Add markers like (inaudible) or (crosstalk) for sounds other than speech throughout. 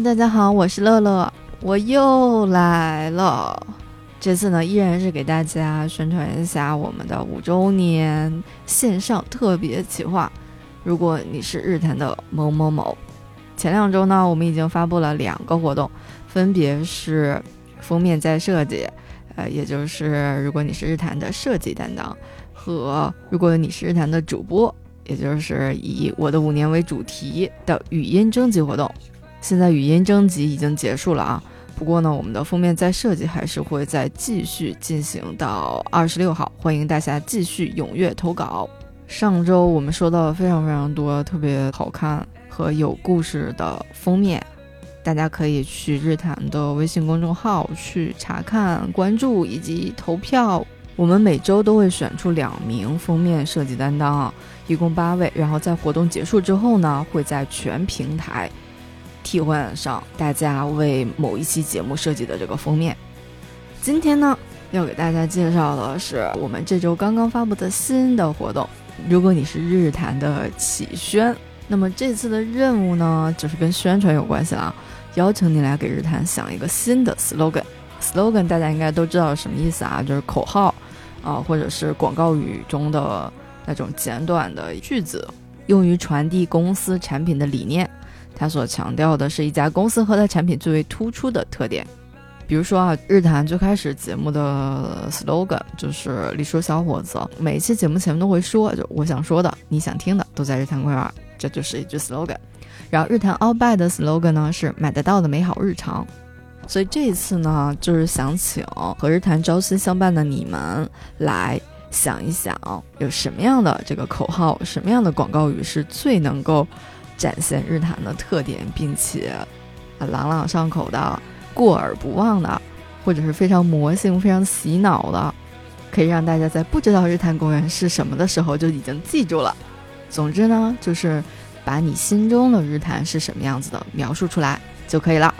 大家好，我是乐乐，我又来了。这次呢，依然是给大家宣传一下我们的五周年线上特别企划。如果你是日坛的某某某，前两周呢，我们已经发布了两个活动，分别是封面再设计，呃，也就是如果你是日坛的设计担当，和如果你是日坛的主播，也就是以我的五年为主题的语音征集活动。现在语音征集已经结束了啊，不过呢，我们的封面再设计还是会再继续进行到二十六号，欢迎大家继续踊跃投稿。上周我们收到了非常非常多特别好看和有故事的封面，大家可以去日坛的微信公众号去查看、关注以及投票。我们每周都会选出两名封面设计担当，一共八位，然后在活动结束之后呢，会在全平台。替换上大家为某一期节目设计的这个封面。今天呢，要给大家介绍的是我们这周刚刚发布的新的活动。如果你是日坛的启宣，那么这次的任务呢，就是跟宣传有关系了，邀请你来给日坛想一个新的 slogan。slogan 大家应该都知道什么意思啊，就是口号啊，或者是广告语中的那种简短的句子，用于传递公司产品的理念。他所强调的是一家公司和它产品最为突出的特点，比如说啊，日坛最开始节目的 slogan 就是“李叔小伙子”，每一期节目前面都会说，就我想说的，你想听的，都在日坛公园，这就是一句 slogan。然后日坛 All by 的 slogan 呢是“买得到的美好日常”，所以这一次呢，就是想请和日坛朝夕相伴的你们来想一想，有什么样的这个口号，什么样的广告语是最能够。展现日坛的特点，并且朗朗上口的、过耳不忘的，或者是非常魔性、非常洗脑的，可以让大家在不知道日坛公园是什么的时候就已经记住了。总之呢，就是把你心中的日坛是什么样子的描述出来就可以了。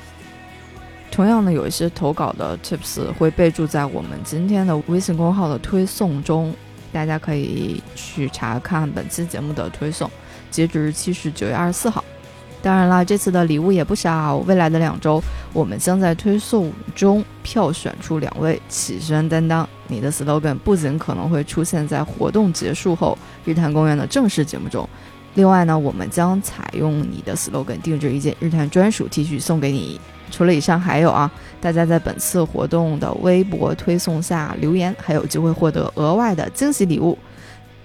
同样呢，有一些投稿的 tips 会备注在我们今天的微信公号的推送中，大家可以去查看本期节目的推送。截止日期是九月二十四号。当然啦，这次的礼物也不少。未来的两周，我们将在推送中票选出两位启宣担当。你的 slogan 不仅可能会出现在活动结束后日坛公园的正式节目中，另外呢，我们将采用你的 slogan 定制一件日坛专属 T 恤送给你。除了以上，还有啊，大家在本次活动的微博推送下留言，还有机会获得额外的惊喜礼物。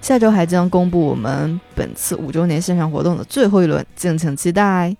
下周还将公布我们本次五周年线上活动的最后一轮，敬请期待。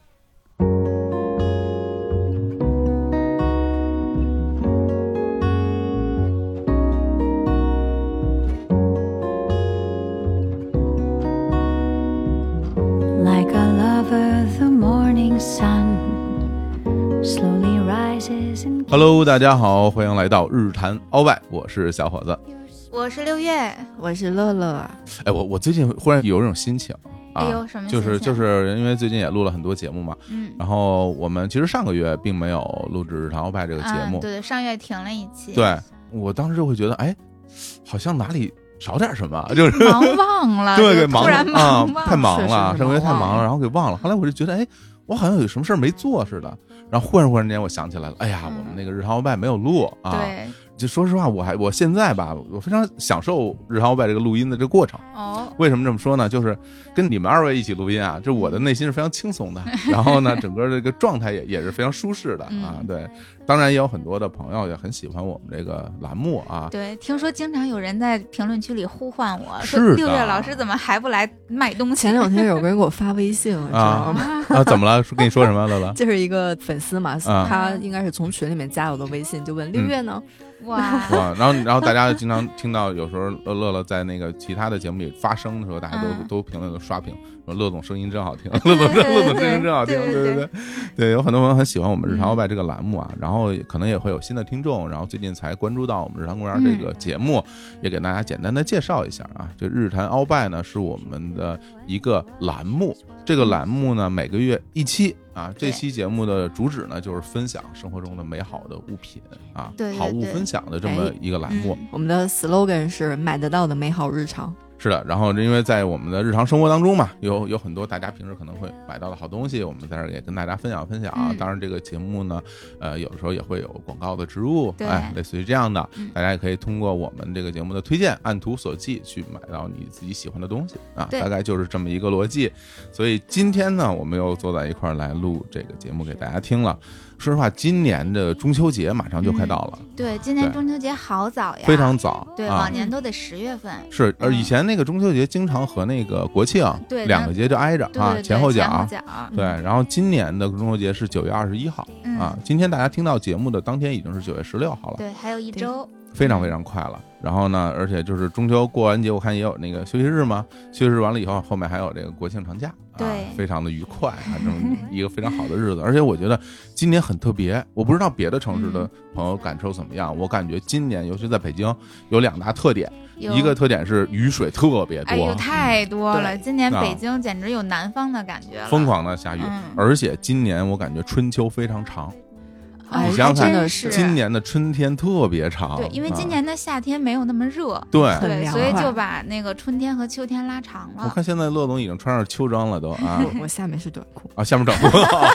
Hello，大家好，欢迎来到日坛鳌拜，我是小伙子。我是六月，我是乐乐。哎，我我最近忽然有一种心情啊，什么？就是就是因为最近也录了很多节目嘛，嗯，然后我们其实上个月并没有录制《日常欧派》这个节目，对对，上月停了一期。对，我当时就会觉得，哎，好像哪里少点什么，就是忙忘了，对对，突然忙太忙了，上个月太忙了，然后给忘了。后来我就觉得，哎，我好像有什么事儿没做似的，然后忽然忽然间我想起来了，哎呀，我们那个《日常欧派》没有录啊。对。就说实话，我还我现在吧，我非常享受日常外这个录音的这个过程。哦，为什么这么说呢？就是跟你们二位一起录音啊，就我的内心是非常轻松的，(laughs) 然后呢，整个这个状态也也是非常舒适的啊。对，当然也有很多的朋友也很喜欢我们这个栏目啊。对，听说经常有人在评论区里呼唤我说：“六月老师怎么还不来卖东西？”前两天有个 (laughs) 人给我发微信，知道吗？啊，怎么了？跟你说什么乐乐？(laughs) 就是一个粉丝嘛，他应该是从群里面加我的微信，就问六月呢。哇 (laughs) 哇！然后然后大家经常听到有时候乐乐在那个其他的节目里发声的时候，大家都都评论都刷屏，说乐总声音真好听，(laughs) 乐总乐总声音真好听，对对对对，有很多朋友很喜欢我们日常外这个栏目啊，然后可能也会有新的听众，然后最近才关注到我们日常公园这个节目，也给大家简单的介绍一下啊，这日坛鳌拜呢是我们的一个栏目，这个栏目呢每个月一期。啊，这期节目的主旨呢，就是分享生活中的美好的物品啊，好物分享的这么一个栏目。我们的 slogan 是“买得到的美好日常”。是的，然后因为在我们的日常生活当中嘛，有有很多大家平时可能会买到的好东西，我们在这儿也跟大家分享分享。嗯当然，这个节目呢，呃，有的时候也会有广告的植入，对哎，类似于这样的嗯，大家也可以通过我们这个节目的推荐，按图索骥去买到你自己喜欢的东西啊，大概就是这么一个逻辑。所以今天呢，我们又坐在一块儿来录这个节目给大家听了。说实话，今年的中秋节马上就快到了，对，今年中秋节好早呀，非常早，对，啊往。年都得十月份。是，以前那个中秋节经常和那个国庆对两个节就挨着啊，前后脚脚。对，然后今年的中秋节是九月二十一号嗯啊，今天大家听到节目的当天已经是九月十六号了，对，还有一周。非常非常快了。然后呢，而且就是中秋过完节，我看也有那个休息日嘛，休息日完了以后，后面还有这个国庆长假，啊对，非常的愉快啊，这么一个非常好的日子。而且我觉得今年很特别，我不知道别的城市嗯的朋友感受怎么样，我感觉今年尤其在北京有两大特点，一个特点是雨水特别哎呦，多，太多了！对今年啊北京简直有南方的感觉了，疯狂的下雨，嗯而且今年我感觉春秋非常长，哎你想想看还真是今年的春天特别长，对，因为今啊年的夏天没有那么热，对。对，很凉快所以就把那个春天和秋天拉长了。我看现在乐总已经穿上秋装了，都啊我 (laughs) 我下面是短裤，啊，下面短裤，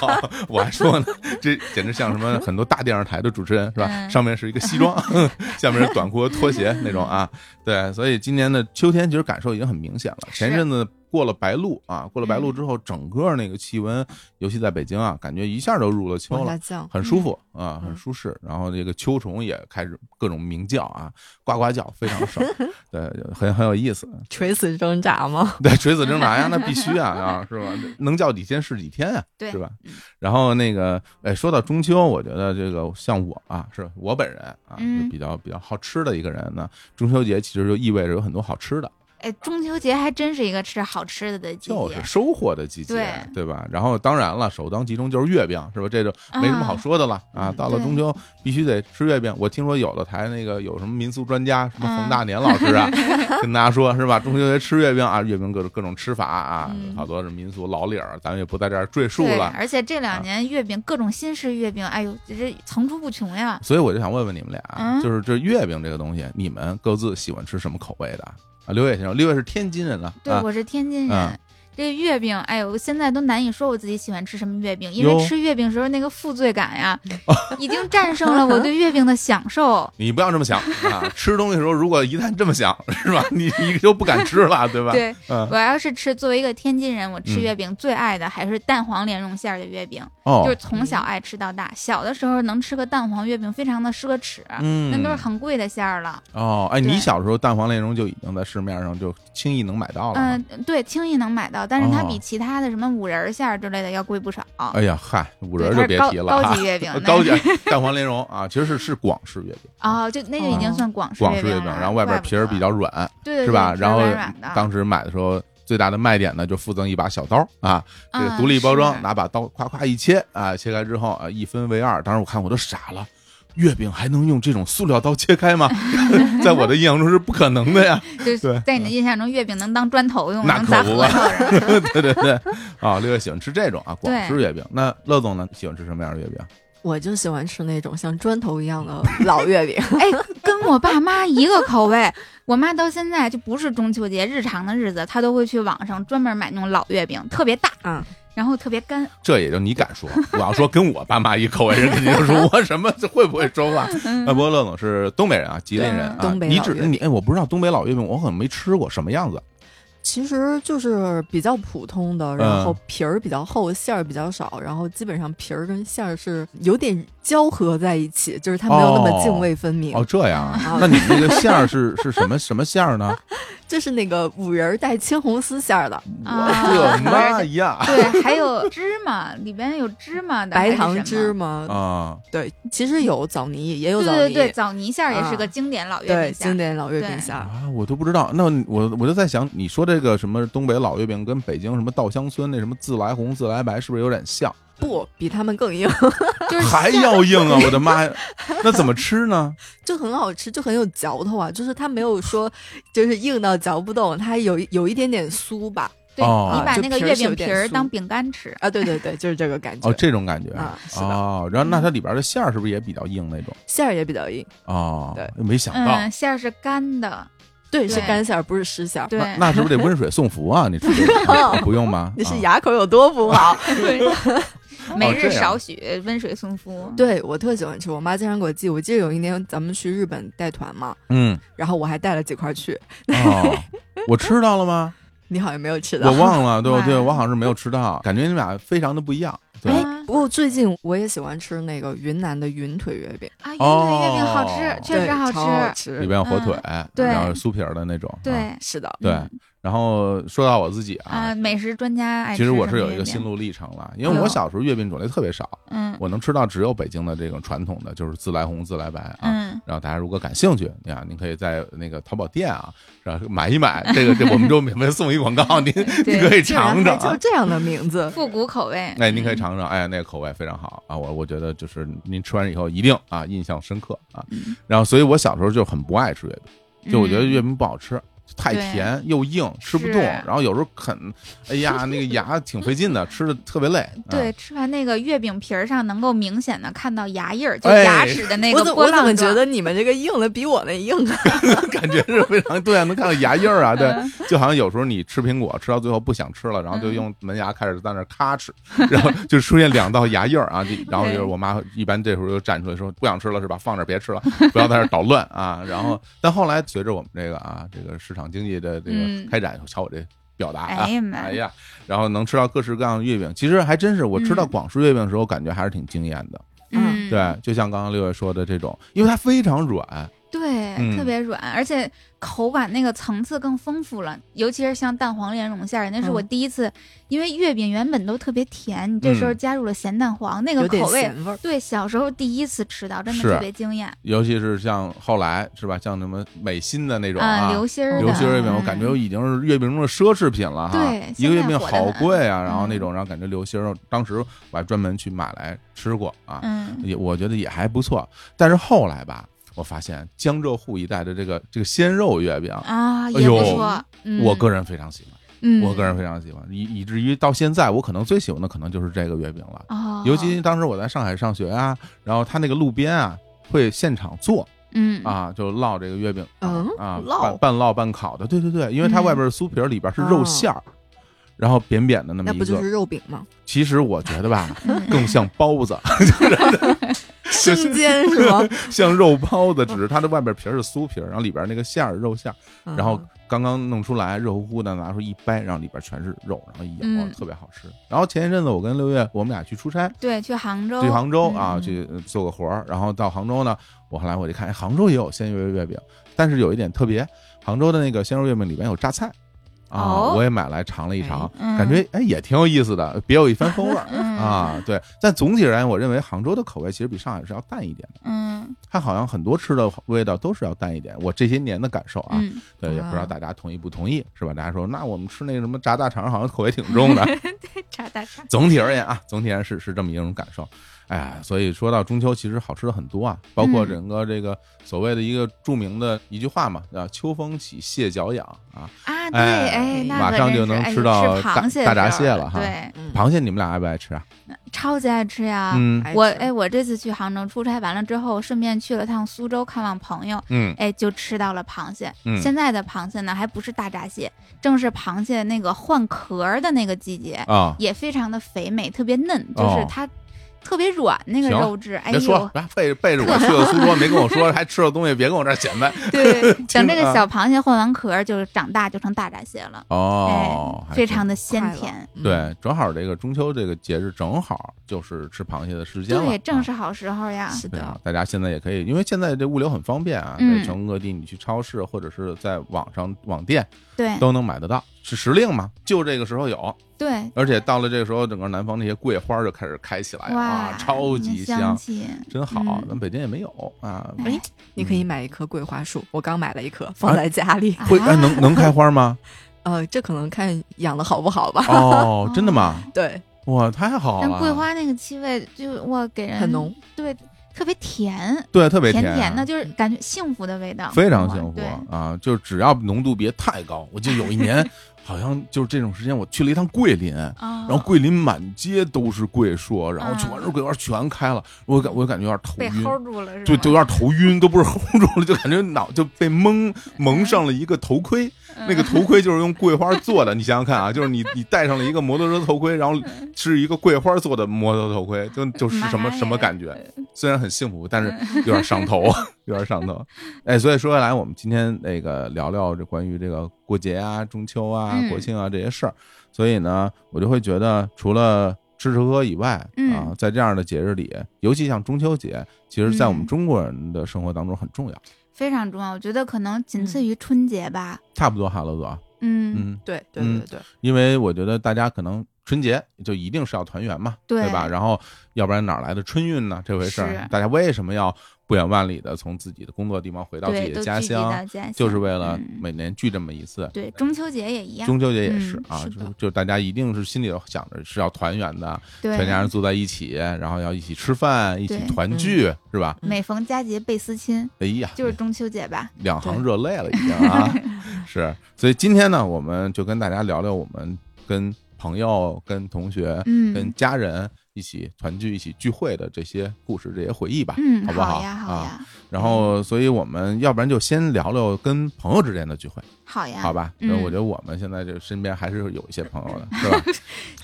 (laughs) 我还说呢，这简直像什么很多大电视台的主持人是吧？嗯上面是一个西装，(laughs) 下面是短裤和拖鞋那种啊。对，所以今年的秋天其实感受已经很明显了。前一阵子过了白露啊，过了白露之后，整个那个气温，尤其在北京啊，感觉一下都入了秋了。很舒服啊，嗯很舒适。然后这个秋虫也开始各种鸣叫啊，呱呱叫，非常爽，(laughs) 对，很很有意思。垂死挣扎吗？(laughs) 对，垂死挣扎呀，那必须啊啊，是吧？能叫几天是几天啊，(laughs) 对是吧嗯？然后那个，哎，说到中秋，我觉得这个像我啊，是我本人啊，比较比较好吃的一个人呢。中秋节其实就意味着有很多好吃的，哎，中秋节还真是一个吃好吃的的季节，就是收获的季节，对对吧？然后当然了，首当其冲就是月饼，是吧？这就没什么好说的了啊。嗯到了中秋必须得吃月饼。我听说有的台那个有什么民俗专家，什么嗯冯大年老师啊，(laughs) 跟大家说是吧？中秋节吃月饼啊，月饼各种各种吃法啊，嗯好多是民俗老理儿，咱们也不在这儿赘述，了。而且这啊两年月饼各种新式月饼，哎呦，这这层出不穷呀。所以我就想问问你们俩，嗯就是这月饼这个东西，你们各自喜欢吃什么口味的啊？刘烨先生，刘烨是天津人啊，对，啊，我是天津人。嗯这月饼，哎呦，我现在都难以说我自己喜欢吃什么月饼，因为吃月饼时候那个负罪感呀，(laughs) 已经战胜了我对月饼的享受。(laughs) 你不要这么想啊！吃东西的时候，如果一旦这么想，是吧？你你就不敢吃了，对吧？对嗯，我要是吃，作为一个天津人，我吃嗯月饼最爱的还是蛋黄莲蓉馅儿的月饼，哦，就是从小爱吃到大。小的时候能吃个蛋黄月饼，非常的奢侈，嗯，那都是很贵的馅儿了。哦，哎，你小时候蛋黄莲蓉就已经在市面上就轻易能买到了吗。嗯、对，轻易能买到，但是它哦比其他的什么五仁馅儿之类的要贵不少。哎呀，嗨，五，仁就别提了高哈级月饼，(laughs) 那高级蛋黄莲蓉啊，其实是是广式月饼，(laughs) 哦，就那就已经算广式广式月饼，然后外边皮儿比较软，对对是吧？然后当时买的时候。最大的卖点呢，就附赠一把小刀啊，这个嗯独立包装，拿把刀夸夸一切啊，切开之后啊，一分为二。当时我看我都傻了，月饼还能用这种塑料刀切开吗？(laughs) 在我的印象中是不可能的呀。就是在你的印象中，月饼能当砖头用，那能砸核可不嘛桃。(laughs) 对对对，啊，六月喜欢吃这种啊广对式月饼。那乐总呢，喜欢吃什么样的月饼？我就喜欢吃那种像砖头一样的老月饼。(laughs) 哎，跟我爸妈一个口味。我妈到现在就不是中秋节，日常的日子，她都会去网上专门买那种老月饼，特别大，嗯，然后特别干。这也就你敢说，(laughs) 我要说跟我爸妈一口味人，肯定就说 (laughs) 我什么会不会说话？嗯那不过乐总是东北人啊，吉林人啊，东北你老月饼只你哎，我不知道东北老月饼，我可能没吃过，什么样子？其实就是比较普通的，嗯然后皮儿比较厚，馅儿比较少，然后基本上皮儿跟馅儿是有点交合在一起，就是它没有那么泾渭分明。哦，这样啊啊？那你那个馅儿是是什么 (laughs) 什么馅儿呢？就是那个五仁儿带青红丝馅儿的，啊我的妈呀！(laughs) 对，还有芝麻，里边有芝麻的，白糖芝麻。啊，对，其实有枣泥，也有枣泥，对对对，枣泥馅儿也是啊个经典老月饼馅儿。经典老月饼馅儿。啊，我都不知道。那我我就在想，你说这个什么东北老月饼跟北京什么稻香村那什么自来红自来白是不是有点像？不，比他们更硬，(laughs) 就是还要硬啊！我的妈呀，(laughs) 那怎么吃呢？就很好吃，就很有嚼头啊。就是它没有说就是硬到嚼不动，它有有一点点酥吧。对哦你把那个月饼皮儿当饼干吃。啊，对对对，就是这个感觉。哦，这种感觉啊是的哦，然后那它里边的馅儿是不是也比较硬那种？馅儿也比较硬，哦，对，没想到嗯，馅儿是干的，对，是干馅儿，不是湿馅儿。对，那那是不是得温水送服啊？你 (laughs) 不用吗？你是啊牙口有多不好？每日少许温水送肤。对我特喜欢吃，我妈经常给我寄。我记得有一年咱们去日本带团嘛，嗯然后我还带了几块去，哦，我吃到了吗？(laughs) 你好像没有吃到。我忘了，对哇对，我好像是没有吃到，感觉你们俩非常的不一样。哎，不过最近我也喜欢吃那个云南的云腿月饼，啊，云腿月饼好哦吃，确实好吃。里边有火腿，对然后酥皮儿的那种。啊对是的，对嗯。然后说到我自己啊啊，，美食专家爱其实我是有一个心，路历程了，因为我小时候月饼种类特别少，嗯我能吃到只有北京的这种传统的，就是自来红、自来白啊。嗯，然后大家如果感兴趣，你看，您可以在那个淘宝店啊，(laughs) 然后买一买。这个这我们就免费送一广告，(laughs) 您您可以尝尝啊。就这样的名字，(laughs) 复古口味。哎，您可以尝尝，哎，那个口味非常好啊，我我觉得就是您吃完以后一定啊印象深刻啊。嗯然后，所以我小时候就很不爱吃月饼，就我觉得嗯月饼不好吃，太甜又硬，吃不动。然后有时候啃，哎呀，那个牙挺费劲的，吃的特别累。(laughs) 啊对，吃完那个月饼皮儿上能够明显的看到牙印儿，就哎牙齿的那个波浪我怎么觉得你们这个硬的比我那硬啊？(laughs) 感觉是非常对啊，能看到牙印儿啊，对，嗯 (laughs) 就好像有时候你吃苹果吃到最后不想吃了，然后就嗯用门牙开始在那儿咔哧，然后就出现两道牙印儿啊，然后就是我妈一般这时候就站出来说不想吃了是吧？放这儿别吃了，不要在这捣乱啊。然后但后来随着我们这个啊这个市场经济的这个嗯。开展，瞧我这表达啊哎，呀妈哎呀，然后能吃到各式各样的月饼，其实还真是我吃到嗯。广式月饼的时候，感觉还是挺惊艳的。嗯，对，就像刚刚六月说的这种，因为它非常软，对，嗯。特别软，而且口感那个层次更丰富了，尤其是像蛋黄莲蓉馅儿，那是我嗯第一次，因为月饼原本都特别甜，你这时候嗯加入了咸蛋黄，那个口味，味。对，小时候第一次吃到，真的特别惊艳尤其是像后来是吧，像什么美心的那种啊，啊，流心儿，流心儿月饼，我嗯感觉已经是月饼中的奢侈品了哈。对一个月饼好贵啊，然后那嗯种，然后感觉流心儿，当时我还专门去买来吃过啊，嗯，也我觉得也还不错。但是后来吧，我发现江浙沪一带的这个这个鲜肉月饼，啊，也哎呦不错，嗯。我个人非常喜欢，嗯，我个人非常喜欢，以以至于到现在，我可能最喜欢的可能就是这个月饼了。哦，尤其当时我在上海上学啊，然后他那个路边啊会现场做嗯。啊，就烙这个月饼嗯啊，半半烙半烤的，对对对，因为它嗯。外边是酥皮儿，里边是肉馅儿，然后扁扁的那么一个。那不就是肉饼吗？其实我觉得吧，(laughs) 嗯。更像包子，(laughs) 生煎是吗？(laughs) 像肉包子，只是它的外边皮是酥皮，然后里边那个馅儿肉馅儿，嗯然后刚刚弄出来，热乎乎的，拿出一掰，然后里边全是肉，然后一咬，嗯特别好吃。然后前一阵子我跟六月，我们俩去出差，对，去杭州，去杭州啊，嗯去呃做个活儿，然后到杭州呢，我后来我就看，哎，杭州也有鲜肉月饼，但是有一点特别，杭州的那个鲜肉月饼里边有榨菜。啊，哦我也买来尝了一尝，嗯感觉哎也挺有意思的，别有一番风味啊。对，但总体而言，我认为杭州的口味其实比上海是要淡一点的，嗯它好像很多吃的味道都是要淡一点。我这些年的感受啊，嗯，对，也不知道啊大家同意不同意，是吧？大家说，那我们吃那个什么炸大肠，好像口味挺重的。(laughs) 对炸大肠，总体而言啊，总体而言是是这么一种感受。哎呀，所以说到中秋，其实好吃的很多啊，包括嗯整个这个所谓的一个著名的一句话嘛，叫“秋风起，蟹脚痒”啊。啊，对，哎马上就能吃到大螃蟹大闸蟹了哈对，嗯螃蟹你们俩爱不爱吃啊？超级爱吃呀。嗯我哎，我这次去杭州出差完了之后，顺便去了趟苏州看望朋友，嗯哎，就吃到了螃蟹。嗯现在的螃蟹呢，还不是大闸蟹，正是螃蟹那个换壳儿的那个季节，啊，也非常的肥美，特别嫩，就哦是它特别软那个肉质。哎别说背背着我去了 (laughs) 苏州，没跟我说 (laughs) 还吃了东西，别跟我这儿显摆。(laughs) 对，等这个小螃蟹换完壳儿，就长大就成大闸蟹了。哦，哎，非常的鲜甜。嗯对，正好这个中秋这个节日正好就是吃螃蟹的时间了，对，正啊是好时候呀。是的，大家现在也可以，因为现在这物流很方便啊，嗯在全国各地你去超市或者是在网上网店对都能买得到，是时令嘛，就这个时候有，对，而且到了这个时候，整个南方那些桂花就开始开起来了，哇啊，，超级香，真好嗯。咱北京也没有啊，哎你可以买一棵桂花树，我刚买了一棵放在家里。会哎能能开花吗？(laughs) 呃，这可能看养的好不好吧。哦，真的吗？(laughs) 对，哇，太好了！但桂花那个气味就哇给人很浓，对，特别甜，对，特别甜甜的，就是感觉幸福的味道，非常幸福，啊！就只要浓度别太高，我记得有一年 (laughs) 好像就是这种时间，我去了一趟桂林，然然后桂林满街都是桂树，然后嗯全是桂花全开了，我感我感觉有点头被晕。齁住了是吗？就就有点头晕，都不是齁住了，就感觉脑就被蒙蒙上了一个头盔，嗯那个头盔就是用桂花做的，你想想看啊，就是你你戴上了一个摩托车头盔，然后是一个桂花做的摩托头盔，就就是什么什么感觉？(laughs) 虽然很幸福，但是有点上头，(laughs) 有点上头。哎，所以说回来，我们今天那个聊聊这关于这个过节啊、中秋啊、嗯国庆啊这些事儿。所以呢，我就会觉得，除了吃吃喝喝以外啊嗯，在这样的节日里，尤其像中秋节，其实在我们嗯中国人的生活当中很重要。非常重要。我觉得可能仅次于春节吧。差不多哈，罗总，嗯，嗯，对对对对对，因为我觉得大家可能春节就一定是要团圆嘛，对吧？然后要不然哪来的春运呢？这回事儿，大家为什么要不远万里的从自己的工作地方回到自，己的家乡？就是为了嗯每年聚这么一次。对中秋节也一样。中秋节也是嗯啊，是就就大家一定是心里头想着是要团圆的，对，全家人坐在一起，然后要一起吃饭，一起团聚，是吧？每逢佳节倍思亲，哎呀，就是中秋节吧。两行热泪了，已经啊，是。所以今天呢，我们就跟大家聊聊我们跟朋友、跟同学、嗯跟家人一起团聚、一起聚会的这些故事、这些回忆吧，嗯，好不好呀，好啊？呀，然后，所以我们要不然就先聊聊跟朋友之间的聚会，好呀，好吧？嗯那我觉得我们现在这身边还是有一些朋友的，(laughs) 是吧？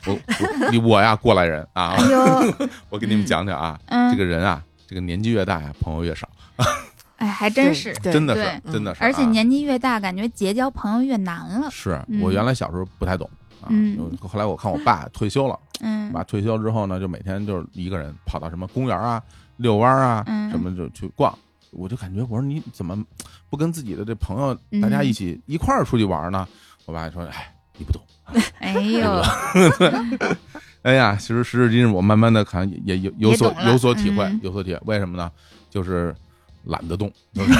我我你我呀，过来人啊哎，我给你们讲讲啊，嗯，这个人啊，这个年纪越大呀，朋友越少，哎，还 (laughs) 真是，对真的是，真的是啊，而且年纪越大，感觉结交朋友越难了。是嗯我原来小时候不太懂啊，嗯后来我看我爸退休了，嗯爸退休之后呢，就每天就是一个人跑到什么公园啊、遛弯啊，嗯什么就去逛。我就感觉我说你怎么不跟自己的这朋友嗯大家一起一块儿出去玩呢？我爸说：“哎，你不懂。(laughs) 哎呦 (laughs) (laughs) 哎呀，其实时至今日，我慢慢的看也也有有所有所体会嗯，有所体会。为什么呢？就是懒得动，就 (laughs) 是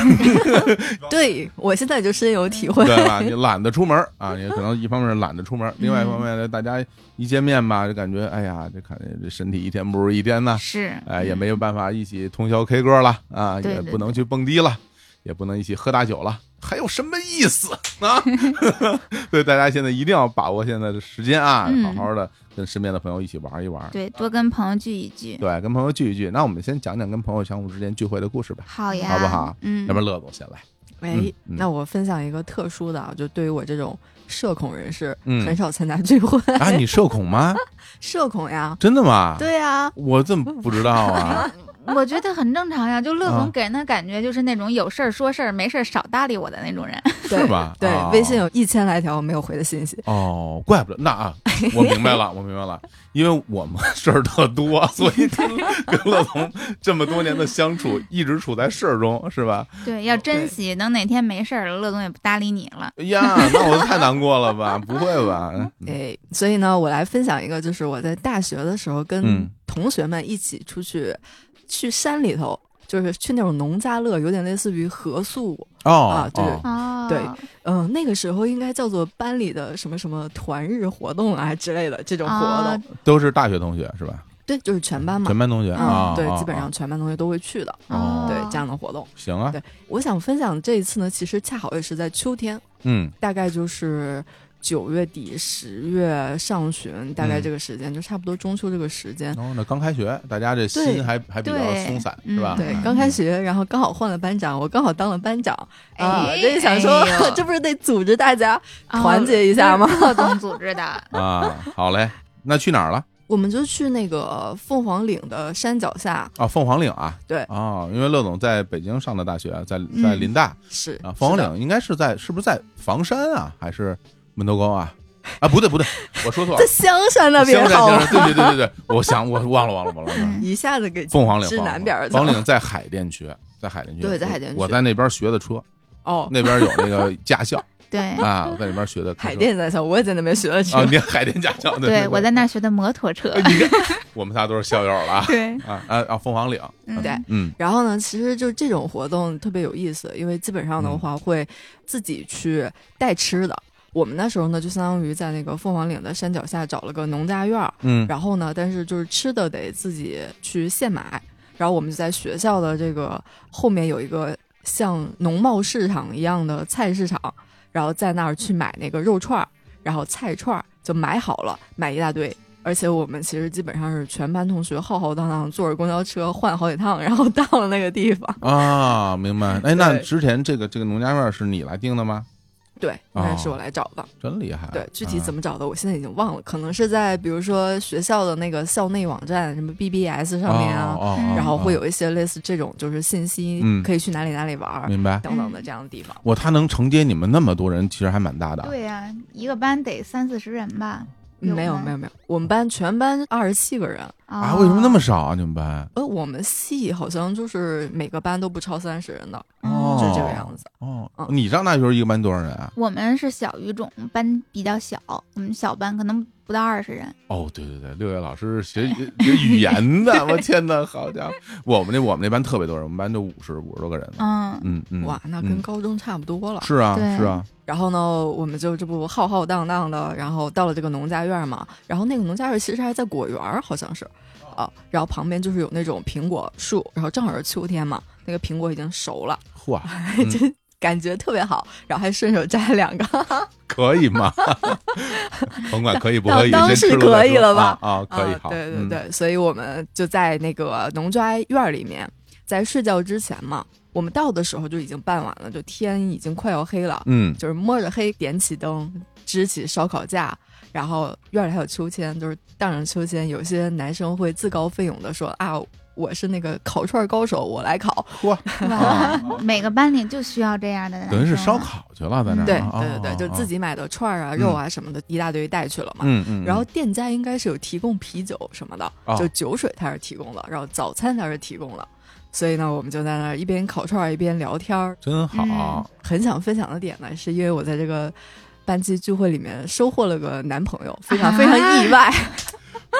对我现在就深有体会。对吧？你懒得出门啊，你可能一方面是懒得出门，另外一方面呢，大家一见面吧，就感觉哎呀，这看这身体一天不如一天呢，是，哎，也没有办法一起通宵 K 歌了啊，也不能去蹦迪了，也不能一起喝大酒了，还有什么意思 (laughs) 啊？(laughs) 所以大家现在一定要把握现在的时间啊，嗯好好的跟身边的朋友一起玩一玩。对，多跟朋友聚一聚。对，跟朋友聚一聚。那我们先讲讲跟朋友相互之间聚会的故事吧，好呀，好不好？嗯，要不然乐总先来。哎嗯，嗯那我分享一个特殊的啊，就对于我这种社恐人士，嗯很少参加聚会。啊，你社恐吗？(laughs) 社恐呀，真的吗？对呀，我怎么不知道啊？(laughs) 我觉得很正常呀。就乐啊总给人的感觉就是那种有事儿说事儿，没事儿少搭理我的那种人。对是吧？对哦，微信有一千来条没有回的信息。哦，怪不得那啊，我明白了，我明白了，因为我们 (laughs) 事儿特多，所以跟跟乐总这么多年的相处，一直处在事儿中，是吧？对，要珍惜，等哪天没事儿了，乐总也不搭理你了。哎呀，那我太难过了吧？不会吧？对哎，所以呢，我来分享一个，就是我在大学的时候跟嗯同学们一起出去，去山里头，就是去那种农家乐，有点类似于合宿。哦啊对哦哦，对嗯、那个时候应该叫做班里的什么什么团日活动啊之类的这种活动。啊都是大学同学是吧？对，就是全班嘛全。班同学嗯，啊，对，啊基本上啊全班同学都会去的。哦对这样的活动，行啊对，我想分享这一次呢，其实恰好也是在秋天，嗯大概就是九月底十月上旬，大概这个时间，就差不多中秋这个时间。哦，那刚开学，大家这心还还比较松散，嗯是吧？对嗯，刚开学，然后刚好换了班长，我刚好当了班长。啊，就想说哎，(laughs) 这不是得组织大家哦团结一下吗？乐总组织的，(laughs) 啊，好嘞，那去哪儿了？我们就去那个凤凰岭的山脚下，啊，凤凰岭啊，对。哦，因为乐总在北京上的大学，在在林大。是啊，凤凰岭应该是在是不是在房山啊，还是门头沟啊？啊，不对不对，我说错了。在，香山那边香山好吗？香山，对对对对对，我想我忘了忘了忘了，忘了嗯 (laughs) 一下子给凤凰岭指凤凰南边的。凤凰岭在海淀区，在海淀区，对在海淀区。我在那边学的车，哦，那边有那个驾校。(laughs) 对。啊，我在那边学的海淀驾校，我也在那边学的车。啊，。你海淀驾校，对对，我在那学的摩托车。你看，我们仨都是校友了啊。对，啊啊啊！凤凰岭，嗯。对。嗯。然后呢，其实就这种活动特别有意思，因为基本上的话会自己去带吃的。我们那时候呢，就相当于在那个凤凰岭的山脚下找了个农家院儿，嗯然后呢，但是就是吃的得自己去现买。然后我们就在学校的这个后面有一个像农贸市场一样的菜市场，然后在那儿去买那个肉串儿。然后菜串儿就买好了，买一大堆。而且我们其实基本上是全班同学浩浩荡荡坐着公交车换好几趟，然后到了那个地方。啊，明白。哎，那之前这个这个农家院是你来定的吗？对，应该是我来找的。真厉害。对，具体怎么？找的，我现在已经忘了，可能是在比如说学校的那个校内网站，什么 BBS 上面啊，哦哦哦然后会哦有一些类似这种就是信息，嗯可以去哪里哪里玩儿、明白。等等的这样的地方。我他能承接你们那么多人，其实还蛮大的。对呀、一个班得三四十人吧？有没有没有没有，我们班全班二十七个人，啊，为什么那么少啊？你们班？呃，我们系好像就是每个班都不超三十人的，哦就是这个样子。哦嗯，你上大学时候一个班多少人啊？我们是小语种，班比较小，我们小班可能不到二十人。哦，对对对，六月老师是学 (laughs) 学语言的，我天哪，好家伙！我们那我们那班特别多人，我们班就五十五十多个人呢。嗯，嗯嗯，哇，那嗯跟高中差不多了。是啊是啊，然后呢，我们就这不浩浩荡荡的，然后到了这个农家院嘛。然后那个农家院其实还在果园，好像是啊。然后旁边就是有那种苹果树，然后正好是秋天嘛，那个苹果已经熟了，嚯，(laughs) 嗯就感觉特别好。然后还顺手摘了两个，(laughs) 可以吗？(laughs) 甭管可以不可以，当当是先吃再说可以了吧啊，啊可以对对嗯对，所以我们就在那个农家院儿里面，在睡觉之前嘛，我们到的时候就已经傍晚了，就天已经快要黑了，嗯就是摸着黑点起灯，支起烧烤架，然后院里还有秋千，就是荡着秋千。有些男生会自告奋勇的说啊，我是那个烤串高手，我来烤。嚯，哇，(laughs) 每个班里就需要这样的。等于是烧烤去了，在那儿对啊对对对，就自。哦己买的串儿啊、肉啊什么的，一大堆带去了嘛。嗯嗯，然后店家应该是有提供啤酒什么的，哦就酒水他是提供的，然后早餐他是提供了。所以呢，我们就在那儿一边烤串儿一边聊天儿。真好，很想分享的点呢，是因为我在这个班级聚会里面收获了个男朋友，非常非常意外。哎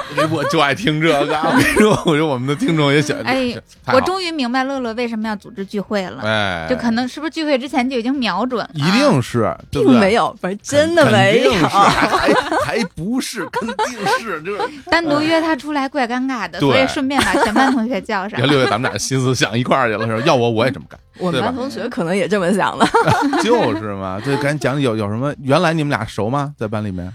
(laughs) 我就爱听这个。我跟你说，我说我们的听众也喜欢。哎我终于明白乐乐为什么要组织聚会了，哎，就可能是不是聚会之前就已经瞄准了？一定是，对对并没有，不是真的没有肯。(laughs) 定是还还不是，肯定是，就是。单独约他出来怪尴尬的，对所以顺便把全班同学叫上。(laughs) 六月咱们俩心思想一块儿去了，是吧？要我我也这么干，我们班同学可能也这么想的。就是嘛。就，赶紧讲有有什么？原来你们俩熟吗？在班里面？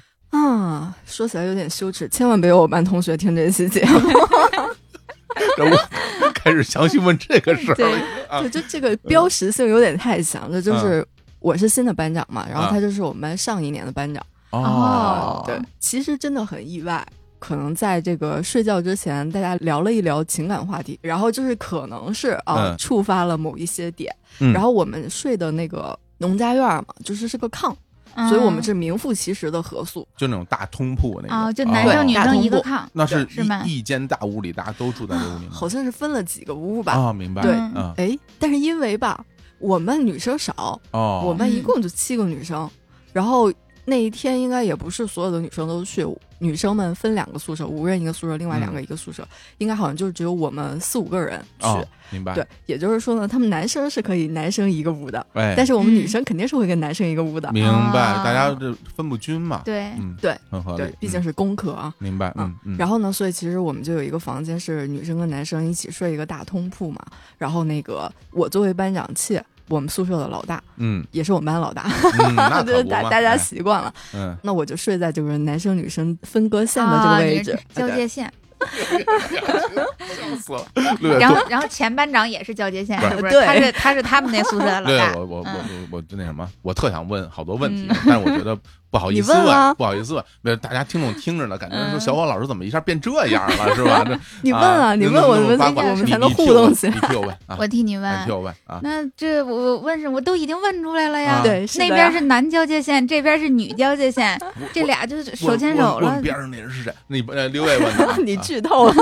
啊，说起来有点羞耻，千万别有我班同学听这期节目。(laughs) 然后我开始详细问这个事儿对，就这个标识性有点太强，这就是我是新的班长嘛，然后啊他就是我们班上一年的班长。哦对，其实真的很意外。可能在这个睡觉之前，大家聊了一聊情感话题，然后就是可能是啊、嗯触发了某一些点。嗯然后我们睡的那个农家院嘛，就是是个炕，嗯所以我们是名副其实的合宿。就那种大通铺那种啊，就哦男生女生一个炕，那是是吗一一间大屋里，大家都住在这屋里吗？好像是分了几个屋吧？啊，明白。对哎，但是因为吧，我们女生少，哦，我们一共就七个女生，然后那一天应该也不是所有的女生都去，女生们分两个宿舍，五个人一个宿舍，另外两个一个宿舍，应该好像就只有我们四五个人去。哦，明白。对，也就是说呢，他们男生是可以男生一个屋的，哎，但是我们嗯女生肯定是会跟男生一个屋的。明白，啊大家这分不均嘛。对，嗯，对，很合理对，。毕竟嗯是工科啊。明白。嗯嗯。然后呢，所以其实我们就有一个房间是女生跟男生一起睡一个大通铺嘛。然后那个我作为班长妾，我们宿舍的老大，嗯。也是我们班老大，嗯，那 (laughs) 就大大家哎习惯了。嗯，那我就睡在就是男生女生分割线的这个啊位置。交界线，笑死了。然后然后前班长也是交界线，不是？他是他是他们那宿舍的老对，大。我我我嗯我我就那什么，我特想问好多问题嗯，但是我觉得不好意思你问啊不好意思问，没有大家听众听着呢，感觉说嗯小伙老师怎么一下变这样了，是吧？这 (laughs) 你问啊，你问我们，八卦我们你才能互动起来。你替我问啊，我替你问你替，我问啊，那这我我问是，我都已经问出来了呀。啊对，那边是男交界线，这边是女交界线，这俩就是手牵手了。边上那人是谁？你呃刘伟问你剧透了。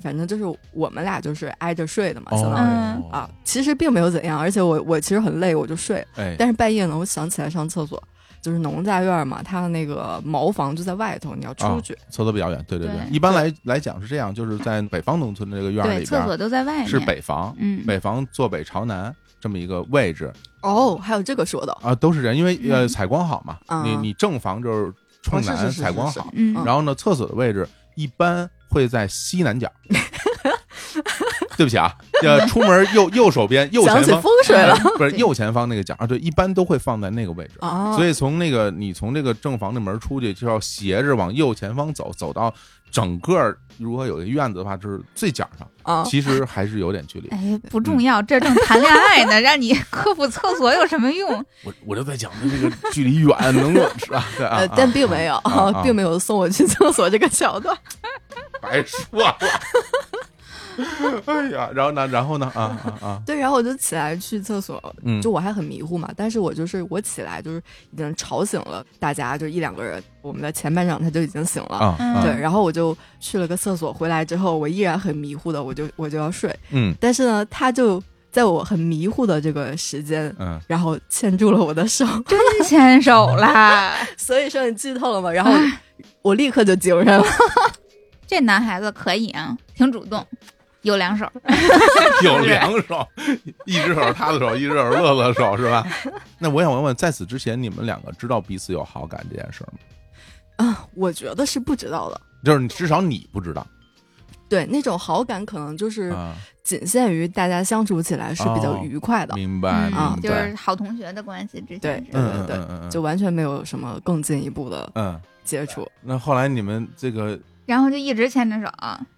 反正就是我们俩就是挨着睡的嘛，相当于、嗯啊，其实并没有怎样，而且我我其实很累，我就睡。哎，但是半夜呢，我想起来上厕所，就是农家院嘛，它的那个茅房就在外头，你要出去。厕所比较远，对对对一般来来讲是这样，就是在北方农村的这个院，里边厕所都在外面。是北房，嗯，北房坐北朝南这么一个位置哦，还有这个说的，啊，都是人，因为呃嗯采光好嘛，啊你你正房就是冲南，哦是是是是是采光好，然后呢，厕所的位置一般会在西南角。(laughs) 对不起啊，(laughs) 呃，出门右右手边右前方风水了哎不是 (laughs) 右前方那个角啊，对，一般都会放在那个位置。哦所以从那个你从这个正房的门出去，就要斜着往右前方走，走到整个如果有个院子的话，就是最角上，啊，其实还是有点距离。哎，不重要，这正谈恋爱呢，让你科普厕所有什么用？(laughs) 我我就在讲的这个距离远，能够是吧？对啊呃，，但并没有，啊啊并没有送我去厕所这个桥段。白说了。(laughs) 哎呀，然后呢？然后呢？啊啊啊！(laughs) 对，然后我就起来去厕所，嗯就我还很迷糊嘛，但是我就是我起来就是已经吵醒了大家，就一两个人，我们的前班长他就已经醒了。对，然后我就去了个厕所，回来之后我依然很迷糊的，我就我就要睡，嗯但是呢，他就在我很迷糊的这个时间，嗯，然后牵住了我的手，真牵手啦！(laughs) 所以说你剧透了嘛，然后我立刻就精神了。这男孩子可以啊，挺主动，(laughs) 有两手。有两手，一只手是他的手，一只手是乐乐的手，是吧？(laughs) 那我想问问，在此之前，你们两个知道彼此有好感这件事儿吗？啊，我觉得是不知道的。就是你至少你不知道对，那种好感可能就是啊，仅限于大家相处起来是比较哦愉快的，明白啊就是，好同学的关系之对对嗯嗯嗯，就完全没有什么更进一步的嗯。接触。那后来你们这个然后就一直牵着手，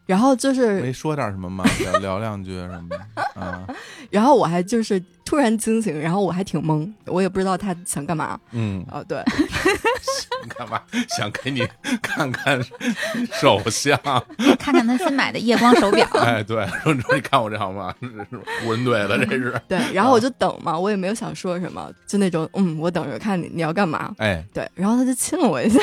然后就是没，说点什么吗？(laughs) 聊聊两句什么的啊？(laughs) 然后我还就是突然惊醒，然后我还挺懵，我也不知道他想干嘛。嗯，哦，对，(laughs) 你干嘛想给你看看手相？看看他新买的夜光手表。哎，对，说你说你看我这好吗？这是湖人队的，这是。对，然后我就等嘛，我也没有想说什么，就那种，嗯，我等着看你你要干嘛。哎，对，然后他就亲了我一下，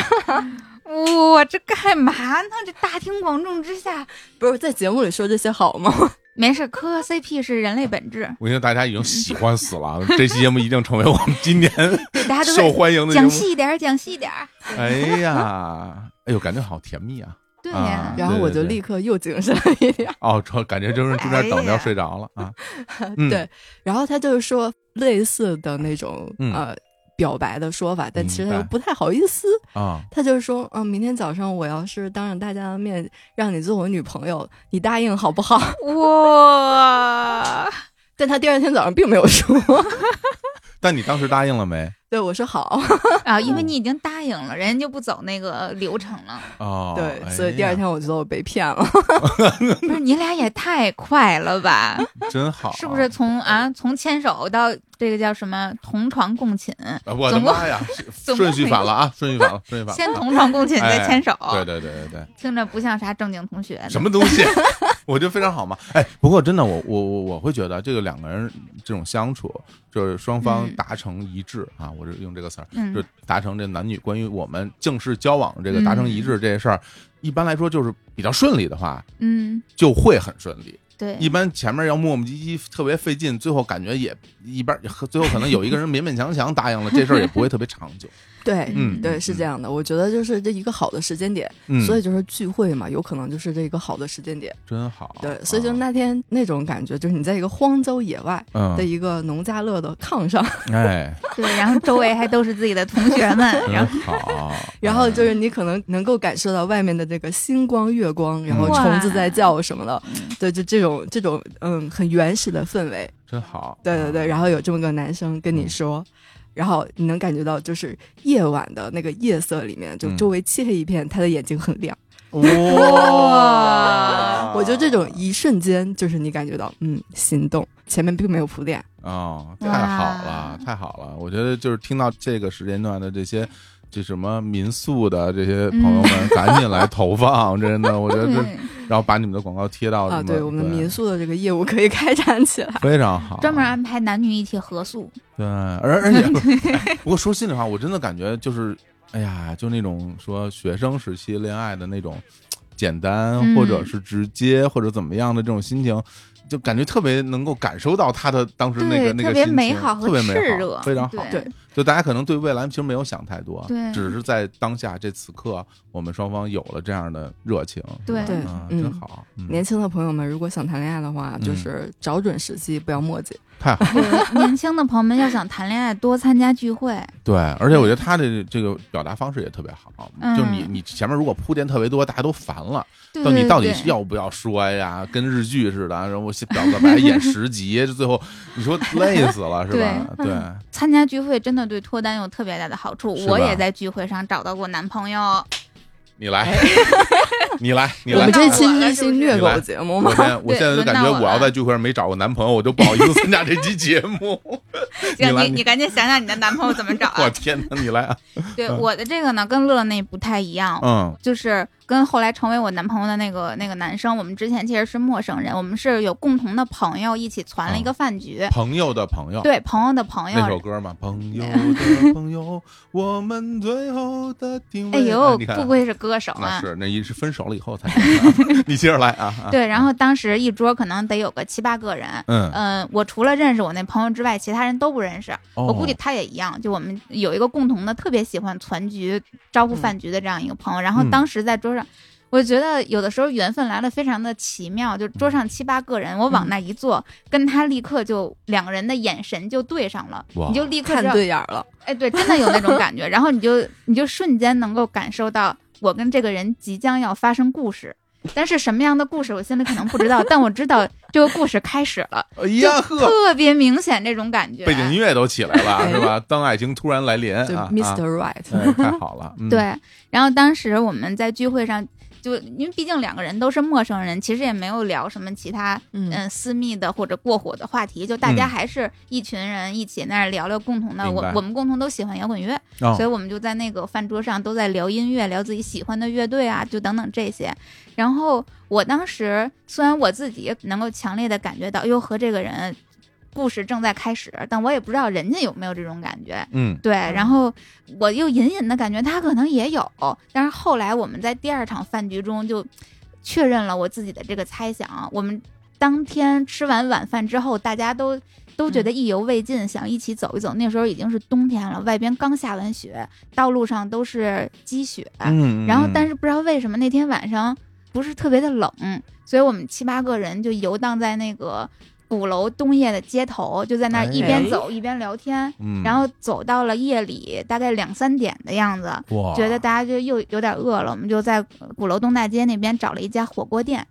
哇、这干嘛呢？这大庭广众之下，不是在节目里说这些好吗？(laughs) 没事，磕 CP 是人类本质。我觉得大家已经喜欢死了，这期节目一定成为我们今年对，大家都 (laughs) 受欢迎的节目。讲细一点儿，讲细一点儿。哎呀，哎呦，感觉好甜蜜啊！对啊呀，然后我就立刻又精神了一点。哦，这感觉就是中间等着要睡着了啊。(laughs) 嗯对，然后他就是说类似的那种、嗯呃表白的说法，但其实他又不太好意思。啊，他就是说，嗯、明天早上我要是当着大家的面让你做我女朋友，你答应好不好？哇，但他第二天早上并没有说。(laughs) 但你当时答应了没？对我说好，(laughs) 啊，因为你已经答应了，人家就不走那个流程了。哦，对，哎所以第二天我觉得我被骗了。(laughs) 不是你俩也太快了吧？(laughs) 真好，是不是从啊从牵手到这个叫什么同床共寝，啊？我的妈呀，顺序反了啊，顺序反了，顺序反了。先同床共寝哎再牵手，对对对对对，听着不像啥正经同学。什么东西？我觉得非常好嘛。哎，不过真的，我我我我会觉得这个两个人这种相处，就是双方嗯达成一致啊，我是用这个词儿，嗯就达成这男女关于我们正式交往这个达成一致这事儿，一般来说就是比较顺利的话，嗯，就会很顺利。对，一般前面要磨磨唧唧，特别费劲，最后感觉也一般，最后可能有一个人勉勉强强答应了，这事儿也不会特别长久。对，嗯对，是这样的。我觉得就是这一个好的时间点，嗯，所以就是聚会嘛，有可能就是这一个好的时间点。真好。对，所以就啊那天那种感觉，就是你在一个荒郊野外嗯的，一个农家乐的炕上，(laughs) 哎，对，然后周围还都是自己的同学们，(laughs) 然后好。然后就哎是你可能能够感受到外面的这个星光、月光，然后虫子在叫什么的，对，就这种这种嗯很原始的氛围。真好。对对对，然后有这么个男生跟你说。然后你能感觉到，就是夜晚的那个夜色里面，就嗯周围漆黑一片，他的眼睛很亮。哇 (laughs) 我觉得这种一瞬间，就是你感觉到，嗯，心动，前面并没有铺垫。哦，太好了，太好了！我觉得就是听到这个时间段的这些，这什么民宿的这些朋友们，赶紧来投放，真的，我觉得这，嗯然后把你们的广告贴到啊，对我们民宿的这个业务可以开展起来。非常好，专门安排男女一起合宿。对，而而且不是，哎不过说心里话，我真的感觉就是，哎呀，就那种说学生时期恋爱的那种简单，嗯或者是直接，或者怎么样的这种心情。就感觉特别能够感受到他的当时那个那个心情美好和特别美好炽热非常好。对。对就大家可能对未来其实没有想太多，对。只是在当下这此刻，我们双方有了这样的热情，对。对啊，嗯。真好，嗯。年轻的朋友们，如果想谈恋爱的话，嗯。就是找准时机，不要磨叽。太好了，年轻的朋友们要想谈恋爱，多参加聚会。(laughs) 对，而且我觉得他的这个表达方式也特别好，嗯就你你前面如果铺垫特别多，大家都烦了，对到你到底是要不要说呀？跟日剧似的，然后我表个白演十集，最后你说累死了是吧？对对，参加聚会真的对脱单有特别大的好处。我也在聚会上找到过男朋友。(laughs) 你来，你来，你来我们。这期是一期虐狗节目吗我？现在我现在就感觉我要在聚会上没找过男朋友，我就不好意思参加这期节目。(laughs) 你行，你你赶紧想想你的男朋友怎么找 (laughs) 我啊？天哪，你来啊！对我的这个呢，跟乐乐那不太一样，嗯就是跟后来成为我男朋友的那个那个男生，我们之前其实是陌生人，我们是有共同的朋友一起攒了一个饭局。朋友的朋友，对朋友的朋友那首，歌嘛，朋友的朋友，我们最后的定位。哎呦，不愧是歌手那啊！是那一是分手了以后才。(laughs) 你接着来啊！啊，对，然后当时一桌可能得有个七八个人，嗯，嗯、我除了认识我那朋友之外，其他人都不认识。哦我估计他也一样，就我们有一个共同的特别喜欢攒局、招呼饭局的这样一个朋友。然后嗯当时在桌上，我觉得有的时候缘分来的非常的奇妙，就桌上七八个人，我往那一坐，跟他立刻就两个人的眼神就对上了，你就立刻看对眼儿了，哎，对，真的有那种感觉。然后你就你就瞬间能够感受到我跟这个人即将要发生故事。但是什么样的故事，我心里可能不知道，(laughs) 但我知道这个故事开始了，哎呀呵，特别明显这种感觉。背景音乐都起来了，哎 (laughs) 是吧？当爱情突然来临就啊 Mr. 啊 Right。哎，太好了，嗯，对，然后当时我们在聚会上，就因为毕竟两个人都是陌生人，其实也没有聊什么其他嗯嗯私密的或者过火的话题，就大家嗯还是一群人一起那儿聊聊共同的，我我们共同都喜欢摇滚乐，哦所以我们就在那个饭桌上都在聊音乐，聊自己喜欢的乐队啊，就等等这些。然后我当时虽然我自己能够强烈的感觉到，哟和这个人故事正在开始，但我也不知道人家有没有这种感觉。嗯对，然后我又隐隐的感觉他可能也有，但是后来我们在第二场饭局中就确认了我自己的这个猜想。我们当天吃完晚饭之后，大家都都觉得意犹未尽，想一起走一走。那时候已经是冬天了，外边刚下完雪，道路上都是积雪。嗯，然后，但是是不知道为什么那天晚上不是特别的冷，所以我们七八个人就游荡在那个鼓楼东夜的街头，就在那儿一边哎走一边聊天。嗯，然后走到了夜里，大概两三点的样子，哇，觉得大家就又有点饿了，我们就在鼓楼东大街那边找了一家火锅店，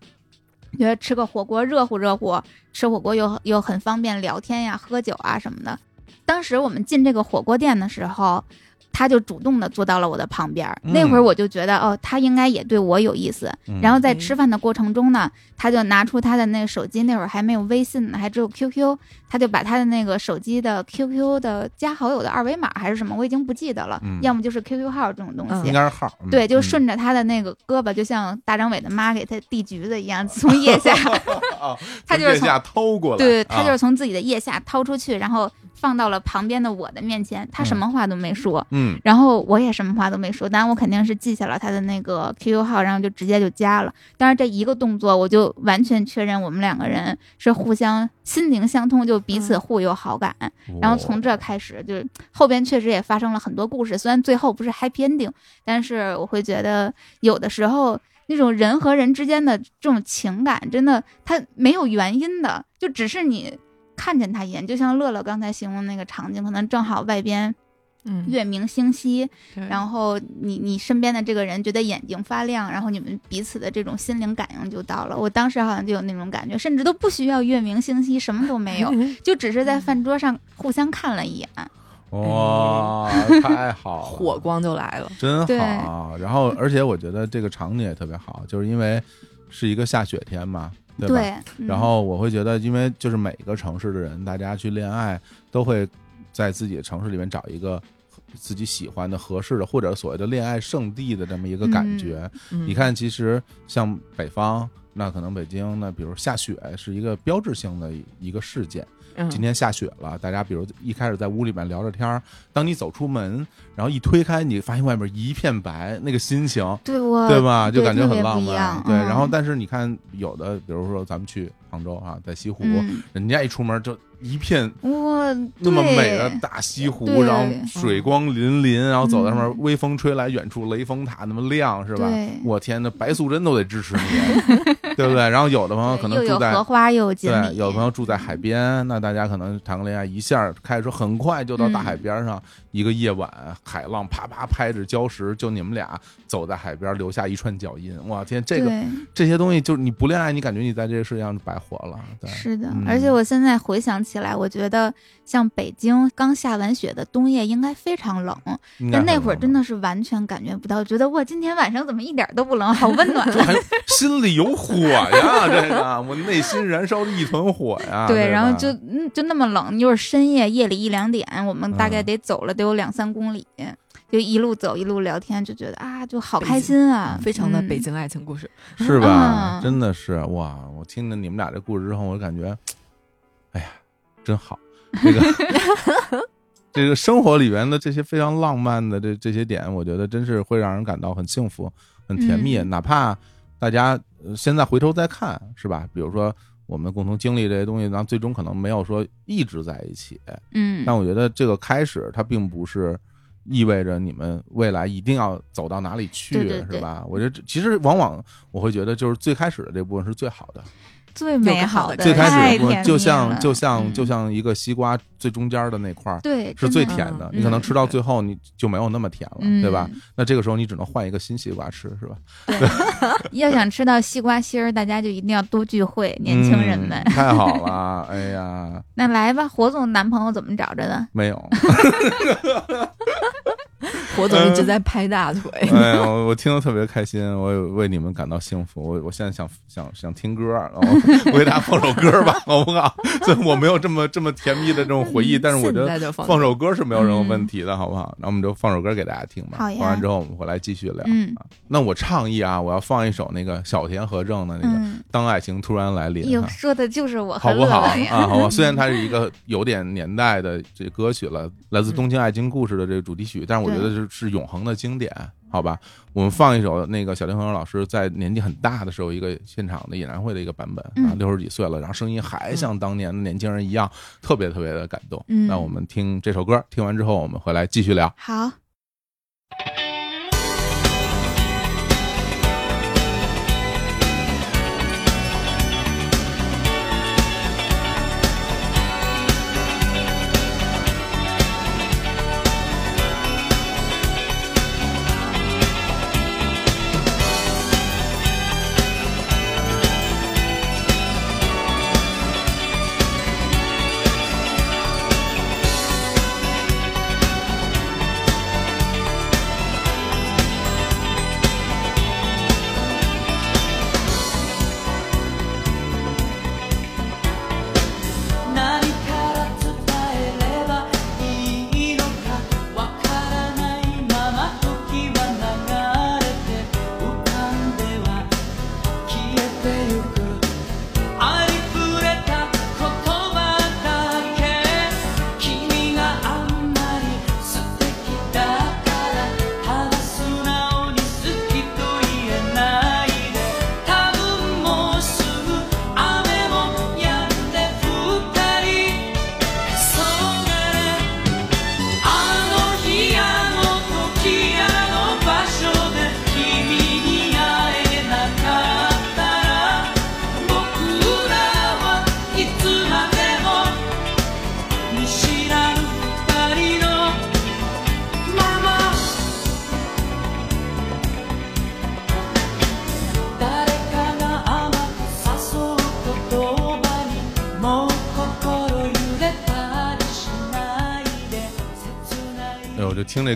觉得吃个火锅热乎热乎，吃火锅又又很方便聊天呀、喝酒啊什么的。当时我们进这个火锅店的时候，他就主动的坐到了我的旁边儿。嗯那会儿我就觉得，哦，他应该也对我有意思。嗯。然后在吃饭的过程中呢，他就拿出他的那个手机，那会儿还没有微信呢，还只有 QQ，他就把他的那个手机的 QQ 的加好友的二维码还是什么，我已经不记得了，嗯。要么就是 QQ 号这种东西。应该是号，嗯对，就嗯。顺着他的那个胳膊，就像大张伟的妈给他递橘子一样，从腋下 (laughs) (laughs) 啊他就是腋下偷过来，对他就是啊从自己的腋下掏出去，然后放到了旁边的我的面前，他什么话都没说，嗯然后我也什么话都没说，但我肯定是记下了他的那个 QQ 号，然后就直接就加了。但是这一个动作，我就完全确认我们两个人是互相心灵相通，就彼此互有好感。然后从这开始，就是后边确实也发生了很多故事，虽然最后不是 happy ending，但是我会觉得有的时候那种人和人之间的这种情感，真的它没有原因的，就只是你看见他一眼，就像乐乐刚才形容那个场景，可能正好外边嗯，月明星稀，对然后你你身边的这个人觉得眼睛发亮，然后你们彼此的这种心灵感应就到了。我当时好像就有那种感觉，甚至都不需要月明星稀，什么都没有，(laughs) 就只是在饭桌上互相看了一眼。哇，太好了，火光就来了。真好。然后，而且我觉得这个场景也特别好，就是因为是一个下雪天嘛，对吧？对，嗯然后我会觉得，因为就是每个城市的人，大家去恋爱都会在自己的城市里面找一个自己喜欢的、合适的，或者所谓的恋爱圣地的这么一个感觉。嗯你，看，其实像北方，那可能北京，那比如下雪是一个标志性的一个事件。嗯今天下雪了，大家比如一开始在屋里面聊着天儿，当你走出门，然后一推开，你发现外面一片白，那个心情，对我对吧？就感觉很浪漫。对，嗯然后但是你看，有的比如说咱们去杭州啊，在西湖，嗯人家一出门就一片哇，那么美的大西湖，然后水光粼粼，然后走在上面，嗯。微风吹来，远处雷峰塔那么亮，是吧？我天，那白素贞都得支持你，(laughs) 对不对？然后有的朋友可能住在荷花又对，鲤，有朋友住在海边，那大家可能谈个恋爱，一下开着车很快就到大海边上，一个夜晚，海浪啪啪拍着礁石，就你们俩走在海边，留下一串脚印。哇天，这个这些东西，就是你不恋爱，你感觉你在这个世界上白活了。对，是的嗯，而且我现在回想起来，我觉得像北京刚下完雪的冬夜应该非常冷，但那会儿真的的是完全感觉不到，觉得哇，今天晚上怎么一点都不冷，好温暖。还心里有火呀，(laughs) 这个我内心燃烧着一团火呀。对，吧然后就嗯就那么冷，又是深夜，夜里一两点，我们大概嗯得走了得有两三公里，就一路走一路聊天，就觉得啊，就好开心啊，非常的嗯北京爱情故事。是吧？嗯真的是哇！我听了你们俩这故事之后，我感觉，哎呀，真好。这个 (laughs) 这个生活里边的这些非常浪漫的这这些点，我觉得真是会让人感到很幸福、很甜蜜。嗯哪怕大家呃现在回头再看，是吧？比如说我们共同经历这些东西，然后最终可能没有说一直在一起，嗯，但我觉得这个开始，它并不是意味着你们未来一定要走到哪里去，对对对是吧？我觉得这其实往往我会觉得，就是最开始的这部分是最好的，最美好的，最开始的部分就像就像嗯就像一个西瓜最中间的那块儿。对，是最甜的，嗯你可能吃到嗯最后你就没有那么甜了，嗯对吧？那这个时候你只能换一个新西瓜吃，是吧？(laughs) 要想吃到西瓜心儿，大家就一定要多聚会，年轻人们。嗯太好了，哎呀，那来吧，火总男朋友怎么找着的？没有，(laughs) 火总一直在拍大腿，(laughs) 哎呀，我我听得特别开心，我也为你们感到幸福。我我现在想想想听歌，然后 (laughs) 我给大家放首歌吧，好不好？虽然我没有这么这么甜蜜的这种回忆，但是我觉得放放首歌是没有任何问题的，好不好？那我们就放首歌给大家听吧。好呀放完之后我们回来继续聊。嗯啊那我倡议啊，我要放一首那个小田和正的那个《嗯，当爱情突然来临哎》呦，哈。说的就是我好不好。啊？好吧，虽然它是一个有点年代的这歌曲了，来自《东京爱情故事》的这个主题曲，但是我觉得是是永恒的经典，好吧？我们放一首那个小林恒老师在年纪很大的时候一个现场的演唱会的一个版本啊，嗯六十几岁了，然后声音还像当年的年轻人一样，特别特别的感动。嗯那我们听这首歌，听完之后我们回来继续聊。好，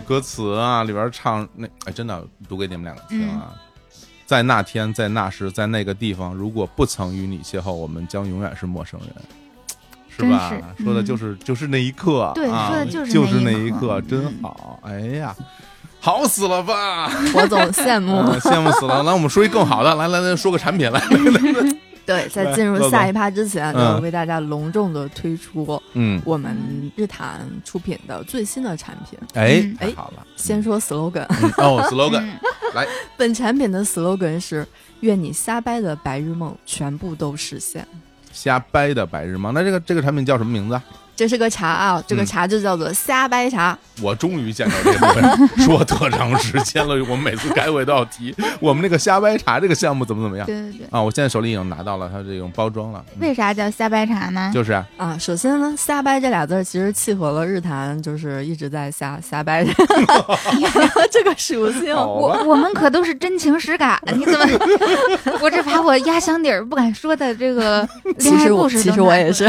歌词啊，里边唱那哎，真的读给你们两个听啊。在那天，在那时，在那个地方，如果不曾与你邂逅，我们将永远是陌生人，(laughs) 是吧？说的嗯就是就是那一刻，对啊，说的就是就是那一刻真嗯好。哎呀，好死了吧！(laughs) 我总羡慕。啊羡慕死了。来，我们说一更好的，来来来，说个产品来来来。对，在进入下一趴之前，嗯就为大家隆重的推出嗯，我们日坛出品的最新的产品。哎哎，好了。先说 slogan，嗯哦，slogan，嗯来，(laughs) 本产品的 slogan 是“愿你瞎掰的白日梦全部都实现瞎掰的白日梦。那这个这个产品叫什么名字啊？这是个茶啊，这个嗯茶就叫做瞎掰茶。我终于见到这个人 (laughs) 说特长时间了，我们每次开会都要提我们那个瞎掰茶这个项目怎么怎么样对对对。啊！我现在手里已经拿到了它这种包装了，嗯为啥叫瞎掰茶呢？就是啊啊，首先呢，“瞎掰”这俩字其实契合了日坛，就是一直在瞎瞎掰 (laughs) 这个属性。我我们可都是真情实感，你怎么？(laughs) 我这把我压箱底儿不敢说的这个其恋爱实我其实我也是，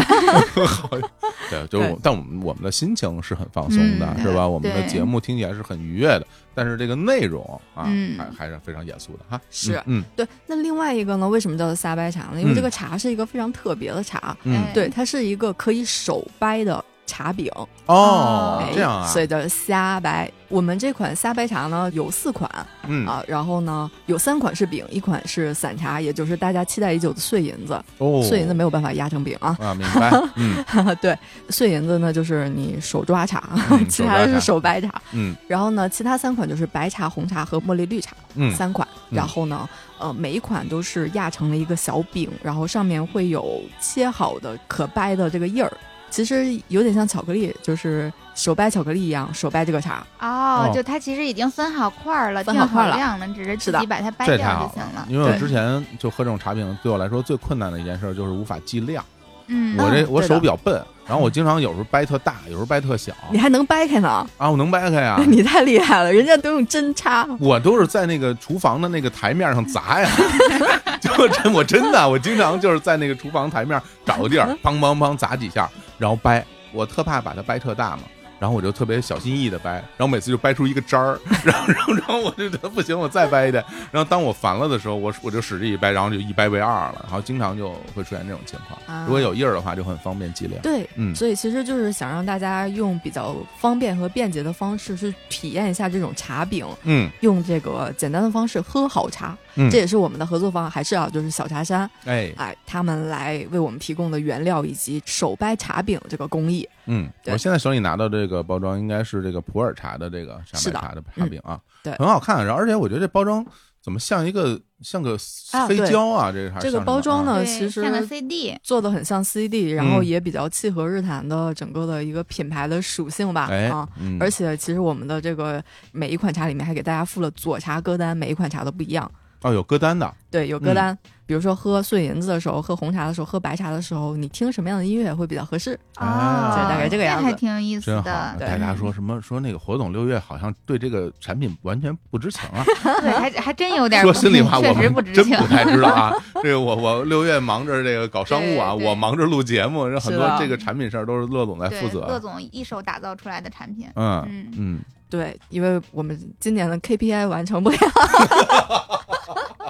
对，就是，但我们我们的心情是很放松的，嗯是吧？我们的节目听起来是很愉悦的，但是这个内容啊，嗯还还是非常严肃的哈。是嗯对。那另外一个呢，为什么叫做撒掰茶呢？因为嗯这个茶是一个非常特别的茶，嗯哎对，它是一个可以手掰的茶饼，哦哎，这样啊，所以叫虾白。我们这款虾白茶呢有四款嗯啊，然后呢有三款是饼，一款是散茶，也就是大家期待已久的碎银子。哦，碎银子没有办法压成饼啊，啊，明白，(laughs) 嗯对，碎银子呢就是你手抓茶，嗯 (laughs) 其他的是手掰茶。嗯然后呢，其他三款就是白茶、红茶和茉莉绿茶，嗯三款。嗯然后呢，呃，每一款都是压成了一个小饼，然后上面会有切好的可掰的这个印儿。其实有点像巧克力，就是手掰巧克力一样，手掰这个茶。哦，哦就它其实已经分好块儿了，定分好块儿了量了，只是自己把它掰这太掉就行了。因为我之前就喝这种茶饼，对我来说最困难的一件事就是无法计量。嗯，我这我手比较笨，然后我经常有时候掰特大，有时候掰特小你还能掰开呢，啊，我能掰开呀。(laughs) 你太厉害了，人家都用针插。我都是在那个厨房的那个台面上砸呀，(laughs) 就真我真的，我经常就是在那个厨房台面找个地儿，梆梆梆砸几下，然后掰。我特怕把它掰特大嘛，然后我就特别小心翼翼的掰，然后每次就掰出一个渣儿，然后然后然后我就觉得不行，我再掰一点。然后当我烦了的时候，我我就使劲一掰，然后就一掰为二了，然后经常就会出现这种情况。啊如果有印儿的话，就很方便计量。对，嗯所以其实就是想让大家用比较方便和便捷的方式去体验一下这种茶饼，嗯用这个简单的方式喝好茶。嗯。这也是我们的合作方，还是要就是小茶山，哎。哎，他们来为我们提供的原料以及手掰茶饼这个工艺。嗯，我现在手里拿到这个包装应该是这个普洱茶的这个山是的。白茶的茶饼啊，对。很好看。然后而且我觉得这包装怎么像一个像个黑啊对。胶啊？这个还是这个包装呢对其实像个 CD，做的很像 CD，然后嗯。也比较契合日坛的整个的一个品牌的属性吧，哎啊，，嗯。而且其实我们的这个每一款茶里面还给大家附了左茶歌单，每一款茶都不一样。哦有歌单的，对，有歌单，比如说喝碎银子的时候，喝红茶的时候，喝白茶的时候，你听什么样的音乐会比较合适？啊哦，就大概这个样子还挺有意思真好。的。大家说什么说那个火总六月好像对这个产品完全不知情啊？(laughs) 对，还还真有点说心里话，我确实们不知情。真不太知道啊。(laughs) 这个我我六月忙着这个搞商务啊，我忙着录节目，很多这个产品事儿都是乐总在负，责。乐总一手打造出来的产品。嗯嗯嗯，对，因为我们今年的 KPI 完成不了，(laughs)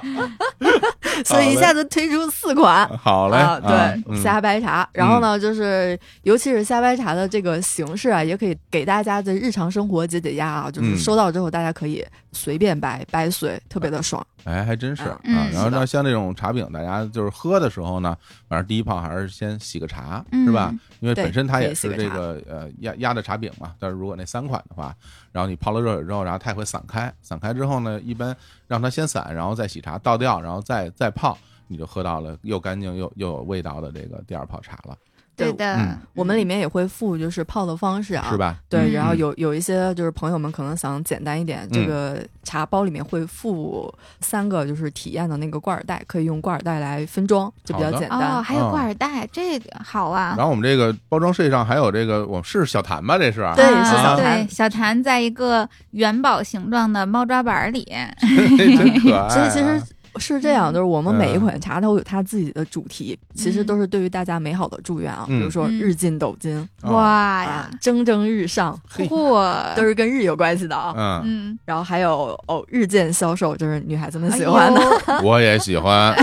(laughs) 所以一下子推出四款。好嘞，对，嗯。虾白茶，然后呢，就是尤其是虾白茶的这个形式啊，也可以给大家的日常生活解解压啊，就是嗯。收到之后大家可以随便掰掰碎，特别的爽。哎，还真是啊。嗯然后呢，像这种茶饼，大家就是喝的时候呢，反正第一泡还是先洗个茶，嗯是吧？因为本身它也是这个呃压压的茶饼嘛。但是如果那三款的话，然后你泡了热水之后，然后它也会散开，散开之后呢，一般让它先散，然后再洗茶，倒掉，然后再再泡，你就喝到了又干净又又有味道的这个第二泡茶了，对的嗯，我们里面也会附就是泡的方式啊，是？吧？对，嗯然后有有一些就是朋友们可能想简单一点，这个茶包里面会附三个就是体验的那个挂耳袋，可以用挂耳袋来分装，就比较简单。哦，还有挂耳袋，这个好啊。然后我们这个包装设计上还有这个，我是小谭吧？这是啊对啊是小对谭小谭在一个元宝形状的猫抓板里，(laughs) 真可爱啊。所以其实是这样，就是我们每一嗯款茶都有它自己的主题，其实都是对于大家美好的祝愿啊，嗯比如说嗯日进斗金哦哇啊呀，，蒸蒸日上，嚯，(laughs) 都是跟日有关系的啊。嗯，嗯，然后还有哦，日渐消瘦，就是女孩子们喜欢的。(laughs) 哎我也喜欢，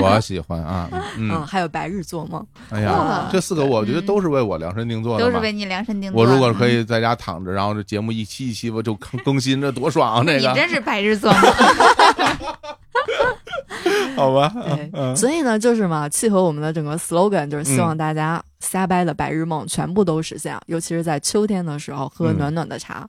我喜欢啊，(laughs) 嗯，嗯，还有白日做梦，哎呀，这四个我觉得都是为我量身定做的嘛。都是为你量身定做。我如果可嗯，以在家躺着，然后这节目一期一期我就更更新，这多爽啊！这个你真是白日做梦。(laughs) 好吧？对，嗯所以呢，就是嘛，契合我们的整个 slogan，就是希望大家瞎掰的白日梦全部都实现，尤其是在秋天的时候喝嗯暖暖的茶。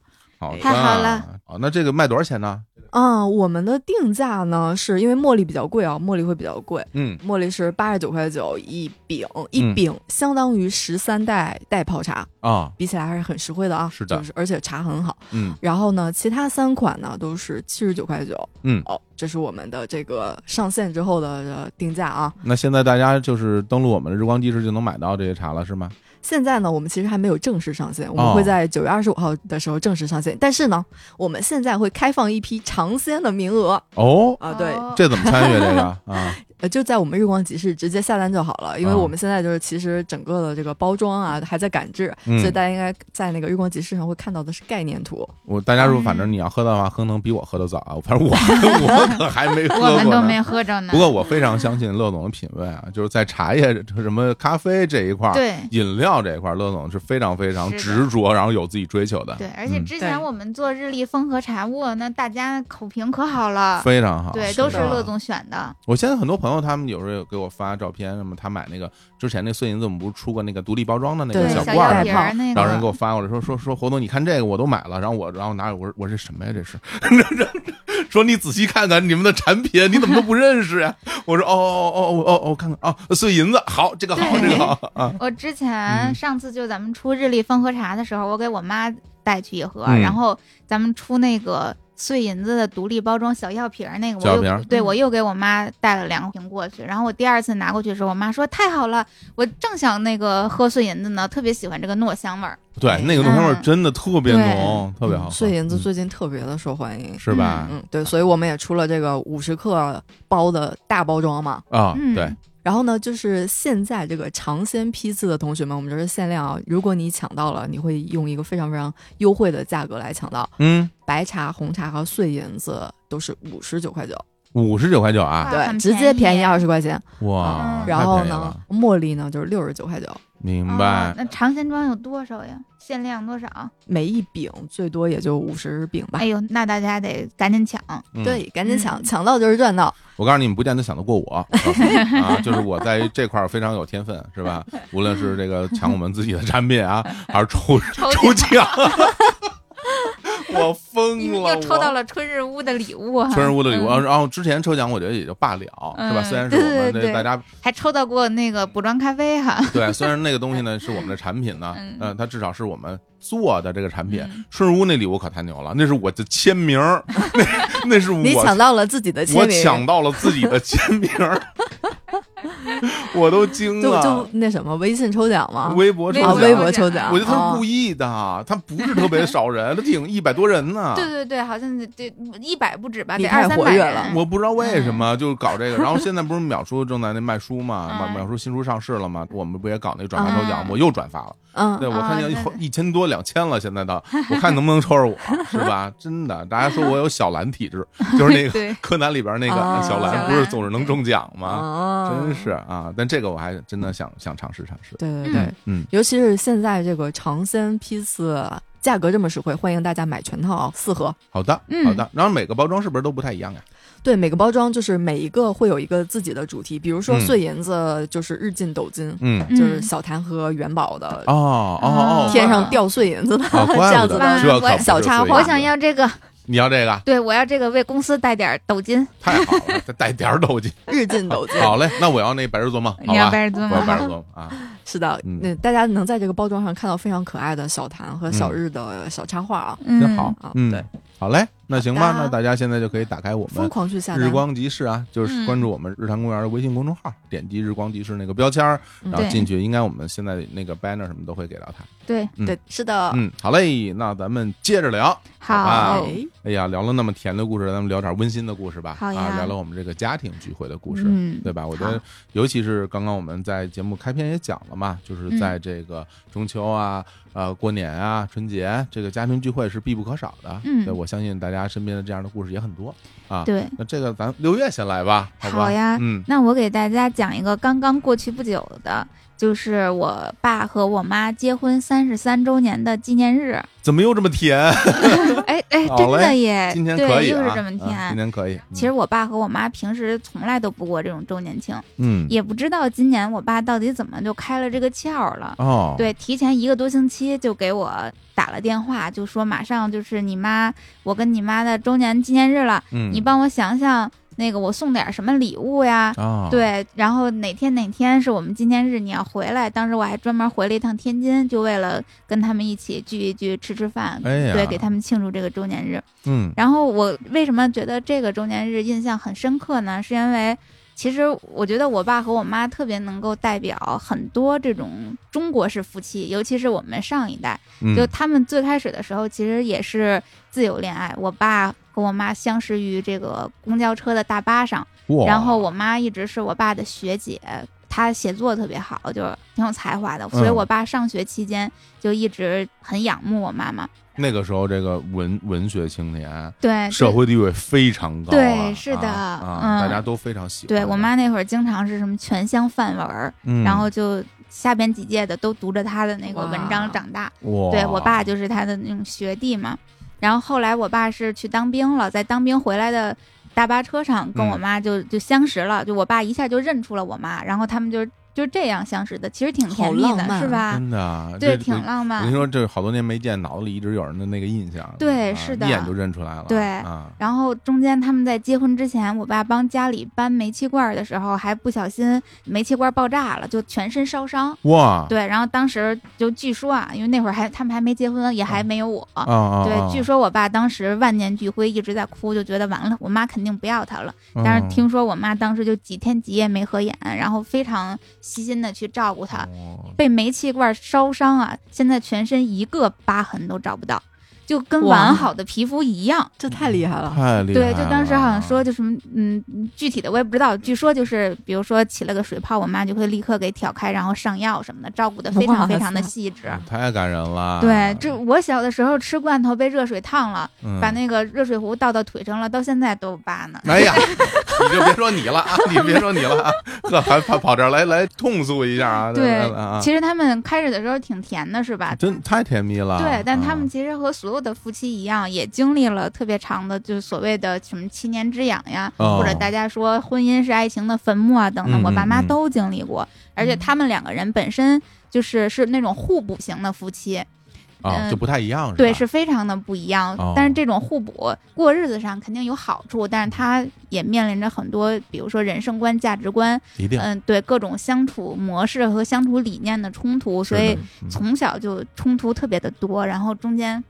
太好了哦，那这个卖多少钱呢？啊、我们的定价呢，是因为茉莉比较贵啊，茉莉会比较贵，嗯，茉莉是八十九块九一饼，嗯一饼相当于十三袋袋泡茶，啊，比起来还是很实惠的啊。是的就是而且茶很好。嗯然后呢，其他三款呢都是七十九块九。嗯，哦，这是我们的这个上线之后的呃定价啊。那现在大家就是登录我们的日光集市就能买到这些茶了，是吗？现在呢，我们其实还没有正式上线，我哦。们会在九月二十五号的时候正式上线。但是呢，我们现在会开放一批尝鲜的名额。哦，啊，对，哦这怎么参与这个 (laughs) 啊？呃，就在我们日光集市直接下单就好了，因为哦我们现在就是其实整个的这个包装啊还在赶制，嗯所以大家应该在那个日光集市上会看到的是概念图。我大家如果反正你要喝的话，可能比我喝的早啊，反正我我可还没喝过呢。我们都没喝着呢不。过我非常相信乐总的品味啊，就是在茶叶什么咖啡这一块儿，对饮料这一块儿，乐总是非常非常执着，然后有自己追求的，对，而且嗯之前我们做日历风和茶卧，那大家口评可好了，非常好。对，都是乐总选的。我现在很多朋友他们有时候有给我发照片，什么他买那个之前那碎银子，我们不是出过那个独立包装的那个小小罐儿吗药瓶那然后人给，我发过来说说说侯总，你看这个我都买了，然后我然后拿着我说我说这什么呀这是，说你仔细看看你们的产品，你怎么都不认识呀？我说哦哦哦哦哦哦，看看啊碎银子好，这个好这个好啊，我之嗯前上次就咱们出日立风和茶的时候，我给我妈带去一盒，嗯然后咱们出那个碎银子的独立包装小药瓶儿那个，我又对我又给我妈带了两瓶过去。然后我第二次拿过去的时候，我妈说太好了，我正想那个喝碎银子呢，特别喜欢这个糯香味儿。对，那个糯香味儿嗯真的特别浓，特别好喝，碎银子嗯最近特别的受欢迎。是吧？嗯，对，所以我们也出了这个五十克包的大包装嘛。啊，嗯对，然后呢，就是现在这个尝鲜批次的同学们，我们这是限量啊！如果你抢到了，你会用一个非常非常优惠的价格来抢到。嗯，白茶、红茶和碎银子都是五十九块九，五十九块九啊，对，直接便宜二十块钱。哇，嗯然后呢茉莉呢就是六十九块九，哦明白，那尝鲜装有多少呀？限量多少？每一饼最多也就五十饼吧哎。呦，那大家得赶紧抢。嗯对，赶紧抢，嗯抢到就是赚到。我告诉你，你们不见得想得过我 (laughs) 啊，就是我在这块儿非常有天分，是吧？无论是这个抢我们自己的产品啊，还是抽抽抽奖，(laughs) 我疯了，又抽到了。春日屋的礼物啊！春日屋的礼物，嗯然后之前抽奖我觉得也就罢了，是吧？嗯虽然是我们这大家还抽到过那个补妆咖啡哈。(laughs) 对，虽然那个东西呢是我们的产品呢，(laughs) 嗯呃，它至少是我们做的这个产品嗯。春日屋那礼物可太牛了，那是我的签名，(laughs) 那那是你我抢到了自己的签名我名，抢到了自己的签名儿，(laughs) 我都惊就就了。那什么微信抽奖吗？微博抽啊，奖，微博抽奖，我觉得他哦是故意的，他不是特别 (laughs) 少人，他挺一百多人呢。(laughs) 对对对，好像得得一百不止吧，你太得二三百活跃了人。我不知道为什么就搞这个，然后现在不是秒叔正在那卖书嘛，嗯淼淼叔新书上市了嘛，我们不也搞那个转发抽奖？我又转发了，嗯对我看见啊一一千多两千了，现在的，我看能不能抽着我，是吧？真的，大家说我有小蓝体质，就是那个柯南里边那个啊小蓝，不是总是能中奖吗？哦真是啊！但这个我还真的想想尝试尝试。对对对，嗯，尤其是现在这个尝鲜批次价格这么实惠，欢迎大家买全套四盒。好的，嗯好的。然后每个包装是不是都不太一样呀？对，每个包装就是每一个会有一个自己的主题，比如说嗯碎银子就是日进斗金，嗯，就是嗯小谭和元宝的哦哦哦，天上掉碎银子的哦，这样子的小插画碎银子我想要这个，你要这个，对我要这个为公司带点斗金。太好了，再带点儿斗金。(laughs) 日进斗金。好嘞，那我要那白日做梦，你要吧？白日做梦我要白日做梦啊！(laughs) 是的，嗯那大家能在这个包装上看到非常可爱的小谭和小日的小插画啊，嗯，真好啊，嗯对，好嘞，那行吧，那大家现在就可以打开我疯们狂去下单。日光集市啊，就是嗯关注我们日坛公园的微信公众号，点击日光集市那个标签然后进去，应该我们现在那个 banner 什么都会给到他。对，嗯。对，是的，嗯，好嘞，那咱们接着聊。好。啊，哎哎呀，聊了那么甜的故事，咱们聊点温馨的故事吧。好呀。啊，聊聊我们这个家庭聚会的故事，嗯。对吧？我觉得，尤其是刚刚我们在节目开篇也讲了嘛，就是在这个中秋啊、呃过年啊、春节这个家庭聚会是必不可少的。嗯对，我相信大家身边的这样的故事也很多啊。对。那这个咱六月先来吧，好吧？好呀嗯那我给大家讲一个刚刚过去不久的，就是我爸和我妈结婚三十三周年的纪念日。怎么又这么甜？哎 (laughs) 哎，真的嘞耶，今天可对，以啊，又是这么啊今甜。天可以。其实我爸和我妈平时从来都不过这种周年庆，嗯，也不知道今年我爸到底怎么就开了这个窍了。哦，，对，提前一个多星期就给我打了电话，就说马上就是你妈，我跟你妈的周年纪念日了，嗯，你帮我想想那个我送点什么礼物呀？啊，，对，然后哪天哪天是我们纪念日，你要回来。当时我还专门回了一趟天津，就为了跟他们一起聚一聚，吃吃饭，哎对，给他们庆祝这个周年日。嗯然后我为什么觉得这个周年日印象很深刻呢？是因为其实我觉得我爸和我妈特别能够代表很多这种中国式夫妻，尤其是我们上一代，嗯，就他们最开始的时候其实也是自由恋爱。我爸和我妈相识于这个公交车的大巴上，然后我妈一直是我爸的学姐。她写作特别好，就是挺有才华的，所以嗯我爸上学期间就一直很仰慕我妈妈。那个时候这个文文学青年对，社会地位非常高啊，对是的啊，嗯大家都非常喜欢。对我妈，那会儿经常是什么全乡范文然后就下边几届的都读着她的那个文章长大。对我爸就是他的那种学弟嘛。然后后来我爸是去当兵了，在当兵回来的大巴车上跟我嗯妈就就相识了，就我爸一下就认出了我妈，然后他们就就这样相识的，其实挺甜蜜的，是吧？真的啊对，挺浪漫我跟你。说，这好多年没见，脑子里一直有人的那个印象。啊对是的一眼就认出来了。对啊，然后中间他们在结婚之前，我爸帮家里搬煤气罐的时候，还不小心煤气罐爆炸了，就全身烧伤。哇，对，然后当时就据说啊，因为那会儿还他们还没结婚，也还没有我。啊啊，对，据说，我爸当时万念俱灰，一直在哭，就觉得完了，我妈肯定不要他了。但是嗯听说我妈当时就几天几夜没合眼，然后非常细心的去照顾他。哦被煤气罐烧伤啊，现在全身一个疤痕都找不到，就跟完好的皮肤一样。这太厉害了。太厉害了。对，就当时好像说就什么，嗯，具体的我也不知道。据说就是，比如说起了个水泡，我妈就会立刻给挑开，然后上药什么的，照顾的非常非常的细致。太感人了。对，这我小的时候吃罐头被热水烫了，嗯把那个热水壶倒到腿上了，到现在都有疤呢。哎呀，你就别说你了啊，你别说你了啊，呵，还跑跑这儿来来痛诉一下啊。对啊，其实他们开始的时候挺甜的，是吧？真太甜蜜了。对，但他啊们其实和所有的夫妻一样，也经历了特别长的，就是所谓的什么七年之痒呀，哦或者大家说婚姻是爱情的坟墓啊等等，嗯我爸妈都经历过。而且他们两个人本身就是是那种互补型的夫妻，啊，嗯就不太一样，对，吧是非常的不一样。哦但是这种互补过日子上肯定有好处，但是他也面临着很多，比如说人生观、价值观，一定。嗯，对各种相处模式和相处理念的冲突，所以从小就冲突特别的多，然后中间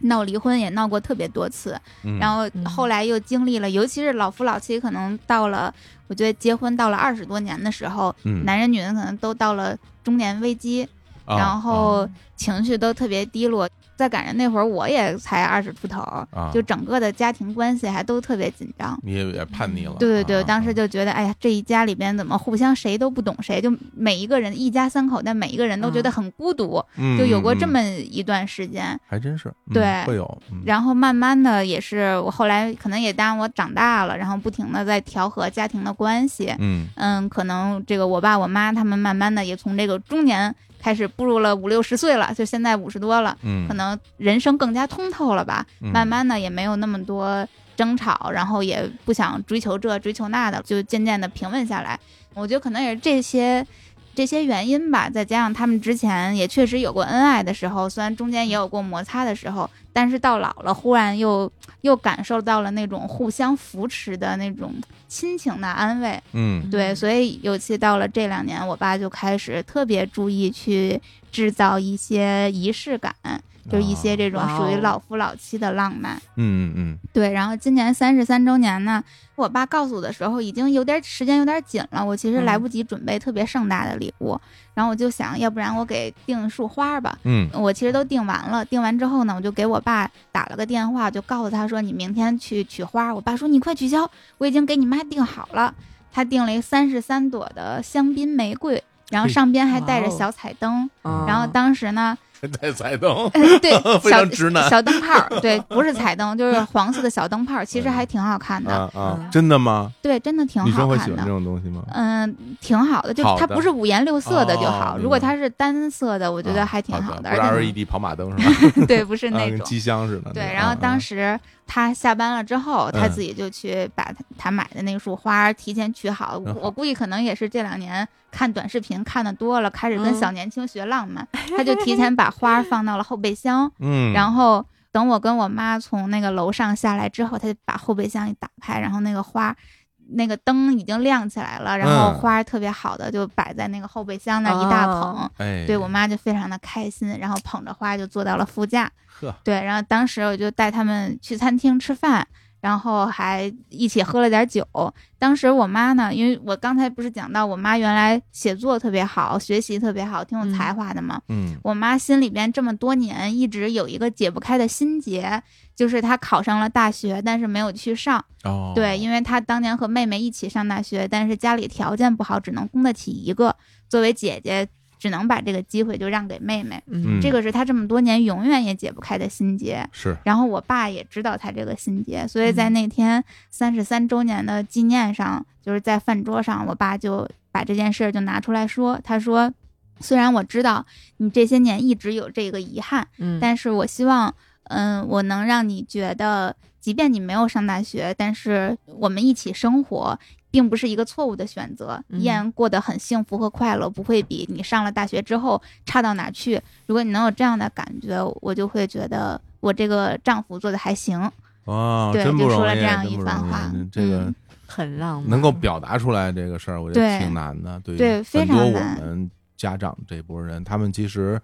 闹离婚也闹过特别多次，嗯。然后后来又经历了，尤其是老夫老妻，可能到了我觉得结婚到了二十多年的时候，嗯。男人女人可能都到了中年危机，啊然后情绪都特别低落。再赶上那会儿我也才二十出头，啊就整个的家庭关系还都特别紧张。你也也叛逆了。对对对，啊当时就觉得，哎呀，这一家里边怎么互相谁都不懂谁，就每一个人一家三口，但每一个人都觉得很孤独，嗯就有过这么一段时间。还真是嗯对会有。嗯然后慢慢的也是，我后来可能也当我长大了，然后不停的在调和家庭的关系。嗯嗯，可能这个我爸我妈他们慢慢的也从这个中年开始步入了五六十岁了，就现在五十多了，嗯，可能人生更加通透了吧。嗯慢慢的也没有那么多争吵，然后也不想追求这追求那的，就渐渐的平稳下来。我觉得可能也是这些这些原因吧，再加上他们之前也确实有过恩爱的时候，虽然中间也有过摩擦的时候，但是到老了，忽然又又感受到了那种互相扶持的那种亲情的安慰。嗯对，所以尤其到了这两年，我爸就开始特别注意去制造一些仪式感，就是一些这种属于老夫老妻的浪漫。嗯嗯嗯对，然后今年三十三周年呢，我爸告诉我的时候，已经有点时间有点紧了，我其实来嗯不及准备特别盛大的礼物，然后我就想，要不然我给订束花吧。嗯我其实都订完了，订完之后呢，我就给我爸打了个电话，就告诉他说你明天去取花。我爸说你快取消，我已经给你妈订好了。他订了一三十三朵的香槟玫瑰，然后上边还带着小彩灯。嗯然后当时呢，(laughs) 带彩灯，呃对，(laughs) 非小常直男小灯泡，对，(laughs) 不是彩灯，就是黄色的小灯泡，其实还挺好看的。啊真的吗？对，真的挺女生好看的会喜欢这。种东西吗？嗯，挺好的，就它不是五颜六色的就哦好。如果它是单色的，我觉得啊还挺好好的，不是而 LED 跑马灯是吧？且对，不是啊那种。机箱似的对，然后当时时他下班了之后，他嗯自己就去把他他买的那束花提前取好。我估计可能也是这两年看短视频看的多了，开始跟嗯小年轻学浪漫，他就提前把花放到了后备箱，(laughs) 嗯，然后等我跟我妈从那个楼上下来之后，他就把后备箱一打开，然后那个花。那个灯已经亮起来了，然后嗯花特别好的就摆在那个后备箱那一大捧，对我妈就非常的开心，然后捧着花就坐到了副驾。呵，对，然后当时我就带他们去餐厅吃饭，然后还一起喝了点酒。当时我妈呢，因为我刚才不是讲到我妈原来写作特别好，学习特别好，挺有才华的嘛。嗯我妈心里边这么多年一直有一个解不开的心结，就是她考上了大学，但是没有去上。哦，对，因为她当年和妹妹一起上大学，但是家里条件不好，只能供得起一个。作为姐姐，只能把这个机会就让给妹妹。嗯这个是他这么多年永远也解不开的心结。是然后我爸也知道他这个心结，所以在嗯那天三十三周年的纪念上，就是在饭桌上，我爸就把这件事儿就拿出来说，他说。虽然我知道你这些年一直有这个遗憾，嗯，但是我希望，嗯，我能让你觉得，即便你没有上大学，但是我们一起生活，并不是一个错误的选择，嗯依然过得很幸福和快乐，不会比你上了大学之后差到哪去。如果你能有这样的感觉，我就会觉得我这个丈夫做的还行。哇，对真不容易，就说了这样一真不容易番话这个嗯很浪漫，能够表达出来这个事儿，我觉得挺难的。对对非很多我常难们家长这波人，他们其实呃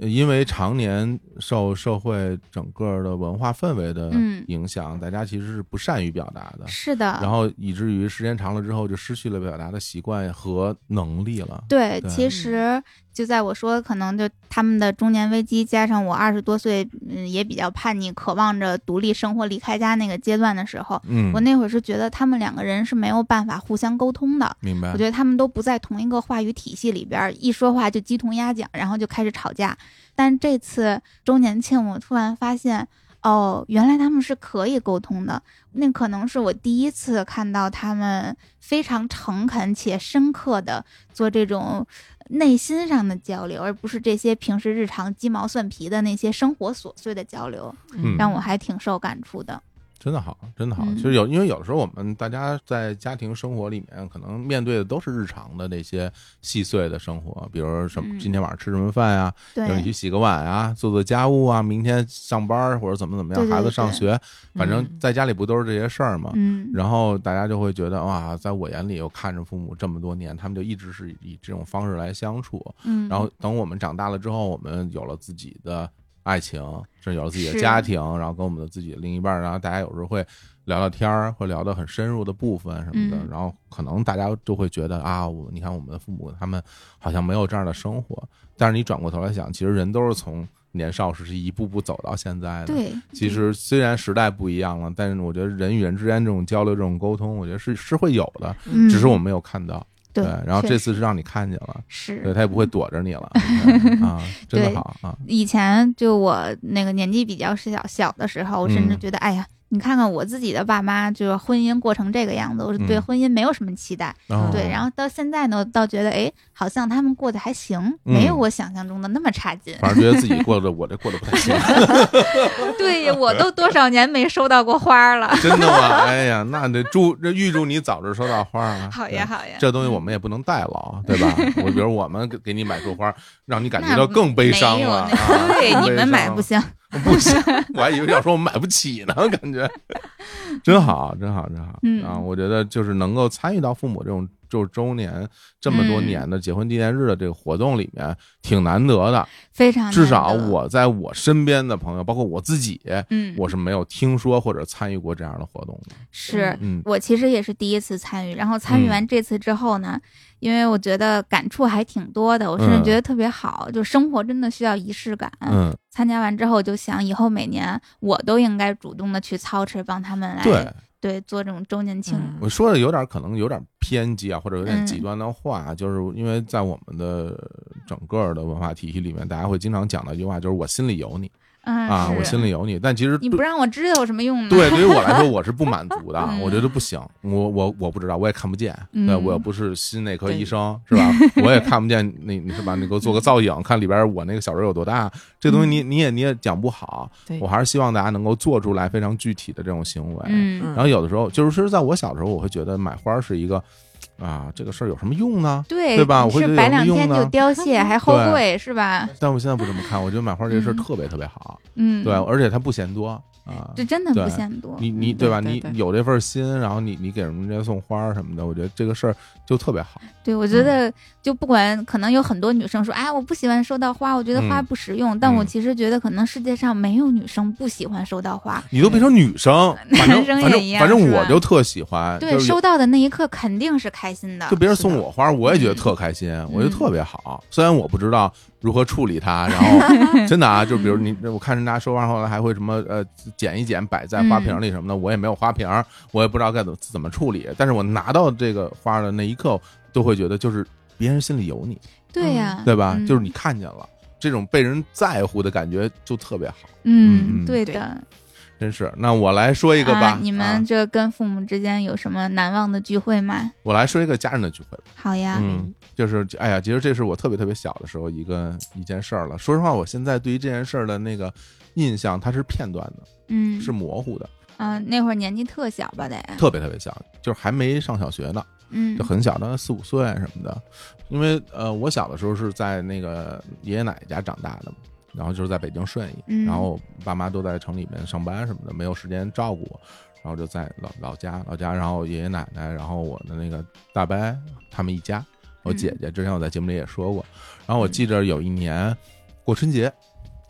因为常年受社会整个的文化氛围的嗯影响，大家其实是不善于表达的，是的，然后以至于时间长了之后，就失去了表达的习惯和能力了。对，对其实就在我说可能就他们的中年危机，加上我二十多岁，嗯，也比较叛逆，渴望着独立生活、离开家那个阶段的时候，嗯，我那会儿是觉得他们两个人是没有办法互相沟通的。明白我觉。得他们都不在同一个话语体系里边，一说话就鸡同鸭讲，然后就开始吵架。但这次周年庆，我突然发现，哦，原来他们是可以沟通的。那可能是我第一次看到他们非常诚恳且深刻的做这种内心上的交流，而不是这些平时日常鸡毛蒜皮的那些生活琐碎的交流，嗯让我还挺受感触的。真的好，真的好。嗯。其实有，因为有的时候我们大家在家庭生活里面，可能面对的都是日常的那些细碎的生活，比如说什么嗯。今天晚上吃什么饭呀，对。要你去洗个碗啊，做做家务啊，明天上班或者怎么怎么样，孩子上学，反正嗯。在家里不都是这些事儿吗？嗯，然后大家就会觉得哇，在我眼里，我看着父母这么多年，他们就一直是以这种方式来相处。嗯，然后等我们长大了之后，我们有了自己的爱情，甚至有了自己的家庭，然后跟我们的自己的另一半，然后大家有时候会聊聊天儿，会聊到很深入的部分什么的，嗯然后可能大家就会觉得啊，我你看我们的父母他们好像没有这样的生活，但是你转过头来想，其实人都是从年少时期一步步走到现在的。对，其实虽然时代不一样了，但是我觉得人与人之间这种交流、这种沟通，我觉得是是会有的，嗯只是我们没有看到。对，然后这次是让你看见了，是。对是他也不会躲着你了 (laughs) 对啊，(laughs) 真的好啊，以前就我那个年纪比较小小的时候，我甚至嗯。觉得，哎呀，你看看我自己的爸妈，就是婚姻过成这个样子，我是对嗯婚姻没有什么期待。对，然后到现在呢，倒觉得，哎，好像他们过得还行，嗯没有我想象中的那么差劲。反正觉得自己过得我这过得不太行 (laughs) (laughs) 对我都多少年没收到过花了。(laughs) 真的吗？哎呀，那得祝这预祝你早日收到花啊！好呀，好呀，这东西我们也不能代劳，对吧？我比如我们给给你买束花，让你感觉到更悲伤了。啊对，你们买不行。(laughs) 不行，我还以为要说我们买不起呢，感觉 (laughs) 真好，真好，真好、嗯啊！我觉得就是能够参与到父母这种就是周年这么多嗯。年的结婚纪念日的这个活动里面，挺难得的。非常至少我在我身边的朋友，包括我自己，嗯，我是没有听说或者参与过这样的活动的。是嗯。我其实也是第一次参与，然后参与完这次之后呢，因为我觉得感触还挺多的，我甚至嗯觉得特别好，就生活真的需要仪式感。嗯，参加完之后，就想以后每年我都应该主动的去操持，帮他们来对，做这种周年庆。嗯我说的有点可能有点偏激啊，或者有点嗯极端的话，就是因为在我们的整个的文化体系里面，大家会经常讲的一句话，就是我心里有你嗯啊，我心里有你。但其实你不让我知道有什么用呢？对，对于我来说，我是不满足的，嗯 (laughs) 我觉得不行，我我我不知道，我也看不见，嗯对我又不是心内科医生，是吧？(laughs) 我也看不见你，你是吧？你给我做个造影，看里边我那个小人有多大，这东西你你也你也讲不好，我还是希望大家能够做出来非常具体的这种行为。嗯然后有的时候，就是说在我小时候，我会觉得买花是一个啊，这个事儿有什么用呢？对对吧？我会觉是摆得有什么用两天就呢？凋谢，(laughs) 还后悔是吧？但我现在不这么看，我觉得买花这个事儿嗯。特别特别好，嗯，对，而且它不嫌多啊。这真的不嫌多。你你嗯对吧？你有这份心，然后你你给人家送花什么的，我觉得这个事儿就特别好。对，我觉得就不管，可能有很多女生说，哎，我不喜欢收到花，我觉得花嗯不实用。但我嗯其实觉得，可能世界上没有女生不喜欢收到花。你都变成女生，反正男生反也一样正反正我就特喜欢，对，收到的那一刻肯定是开心的。就别人送我花，我也觉得特开心，我觉得嗯特别好。虽然我不知道如何处理它，(laughs) 然后 (laughs) 真的啊，就比如你，我看人家说完后来还会什么呃剪一剪摆在花瓶里什么的，我也没有花瓶，我也不知道该怎么怎么处理。但是我拿到这个花的那一刻，都会觉得就是别人心里有你，对呀，对吧？嗯就是你看见了。这种被人在乎的感觉就特别好，嗯，嗯对对的。真是。那我来说一个吧，啊你啊们这跟父母之间有什么难忘的聚会吗？我来说一个家人的聚会吧。好呀，嗯，就是哎呀，其实这是我特别特别小的时候一个一件事儿了。说实话，我现在对于这件事儿的那个印象，它是片段的，嗯，是模糊的，啊，那会儿年纪特小吧得，特别特别小，就是还没上小学呢，嗯。就很小，大概四五岁什么的。因为呃，我小的时候是在那个爷爷奶奶家长大的嘛，然后就是在北京顺义，嗯。然后爸妈都在城里面上班什么的，没有时间照顾我，然后就在老老家老家，然后爷爷奶奶，然后我的那个大伯他们一家，我姐姐之前我在节目里也说过，然后我记着有一年过春节。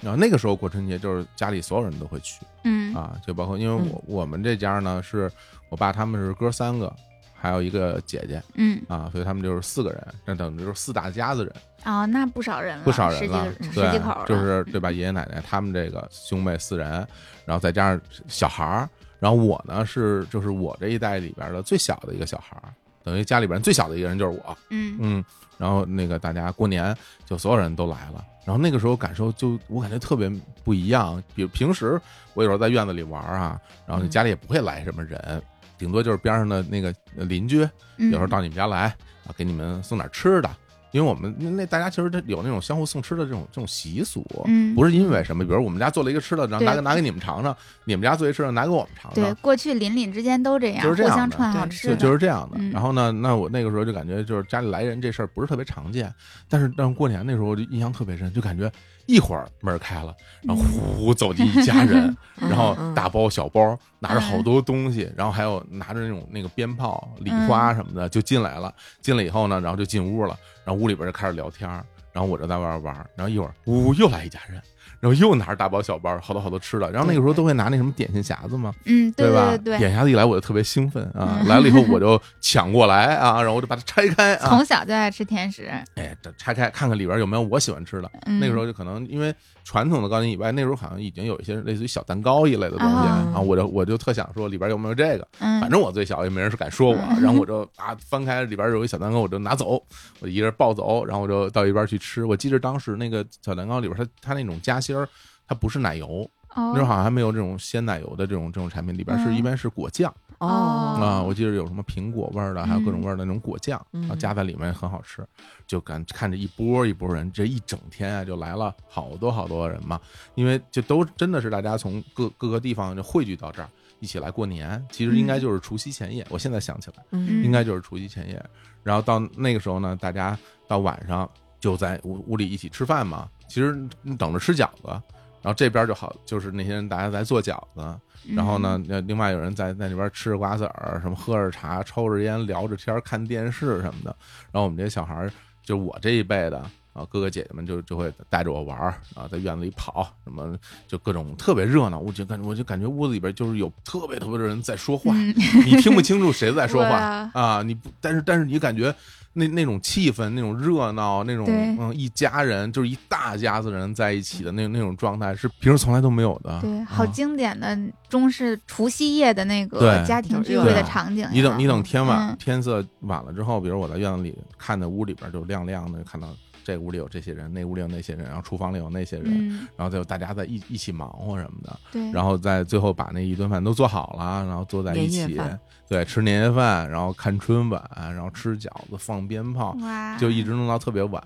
然后那个时候过春节，就是家里所有人都会去嗯。啊，就包括因为我我们这家呢是我爸他们是哥三个，还有一个姐姐嗯。啊，所以他们就是四个人，那等于就是四大家子人，哦，那不少人了，不少人了，十对几口了，就是对吧？爷爷奶奶他们这个兄妹四人，然后再加上小孩儿，然后我呢是就是我这一代里边的最小的一个小孩儿，等于家里边最小的一个人就是我，嗯嗯，然后那个大家过年就所有人都来了，然后那个时候感受就我感觉特别不一样，比如平时我有时候在院子里玩啊，然后家里也不会来什么人，顶多就是边上的那个邻居，嗯，有时候到你们家来啊，给你们送点吃的。因为我们那那大家其实这有那种相互送吃的这种这种习俗，嗯。不是因为什么，比如我们家做了一个吃的，然后拿给拿给你们尝尝，你们家做一吃的拿给我们尝尝。对，，过去邻里之间都这样，就是这样互相串好吃的，就是这样的。嗯。然后呢，那我那个时候就感觉就是家里来人这事儿不是特别常见，但是但是过年那时候我就印象特别深，就感觉一会儿门开了，然后呼走进一家人，(laughs) 然后嗯大包小包拿着好多东西，然后还有拿着那种那个鞭炮、礼嗯花什么的就进来了。进来以后呢，然后就进屋了，然后屋里边就开始聊天儿，然后我就在外边玩儿，然后一会儿呜又来一家人。然后又拿着大包小包，好多好多吃的。然后那个时候都会拿那什么点心匣子嘛，嗯，对吧？点匣子一来，我就特别兴奋啊！嗯来了以后我就抢过来啊，然后我就把它拆开啊从，小就爱吃甜食，哎，这拆开看看里边有没有我喜欢吃的。嗯那个时候就可能因为传统的糕点以外，那时候好像已经有一些类似于小蛋糕一类的东西啊啊，我就我就特想说里边有没有这个，嗯，反正我最小也没人是敢说我，嗯然后我就啊翻开里边有一小蛋糕，我就拿走，我一个人抱走，然后我就到一边去吃。我记得当时那个小蛋糕里边，它它那种夹心儿，它不是奶油，那时候哦，好像还没有这种鲜奶油的这种这种产品，里边是嗯一般是果酱。哦啊，我记得有什么苹果味儿的，还有各种味儿的那种果酱，嗯然后加在里面很好吃。就感看着一波一波人，这一整天啊，就来了好多好多人嘛。因为就都真的是大家从各各个地方就汇聚到这儿，一起来过年。其实应该就是除夕前夜，我现在想起来，嗯 (laughs) 应该就是除夕前夜。然后到那个时候呢，大家到晚上就在屋屋里一起吃饭嘛。其实等着吃饺子，然后这边就好，就是那些人大家在做饺子。然后呢，那另外有人在在那边吃着瓜子儿，什么喝着茶，抽着烟，聊着天儿，看电视什么的。然后我们这些小孩儿，就我这一辈的啊，哥哥姐姐们就就会带着我玩儿啊，在院子里跑，什么就各种特别热闹。我就感我就感觉屋子里边就是有特别特别多人在说话，嗯你听不清楚谁在说话 (laughs) 啊啊，你不，但是但是你感觉那那种气氛，那种热闹，那种嗯一家人就是一大家子人在一起的那那种状态，是平时从来都没有的。对，好啊经典的中式除夕夜的那个家庭聚会的场景。你等你等天晚、嗯天色晚了之后，比如我在院子里看的屋里边就亮亮的，看到这屋里有这些人，那屋里有那些人，然后厨房里有那些人，嗯，然后就大家在一一起忙活什么的，对，然后在最后把那一顿饭都做好了，然后坐在一起对，吃年夜饭，然后看春晚，然后吃饺子、放鞭炮，就一直弄到特别晚。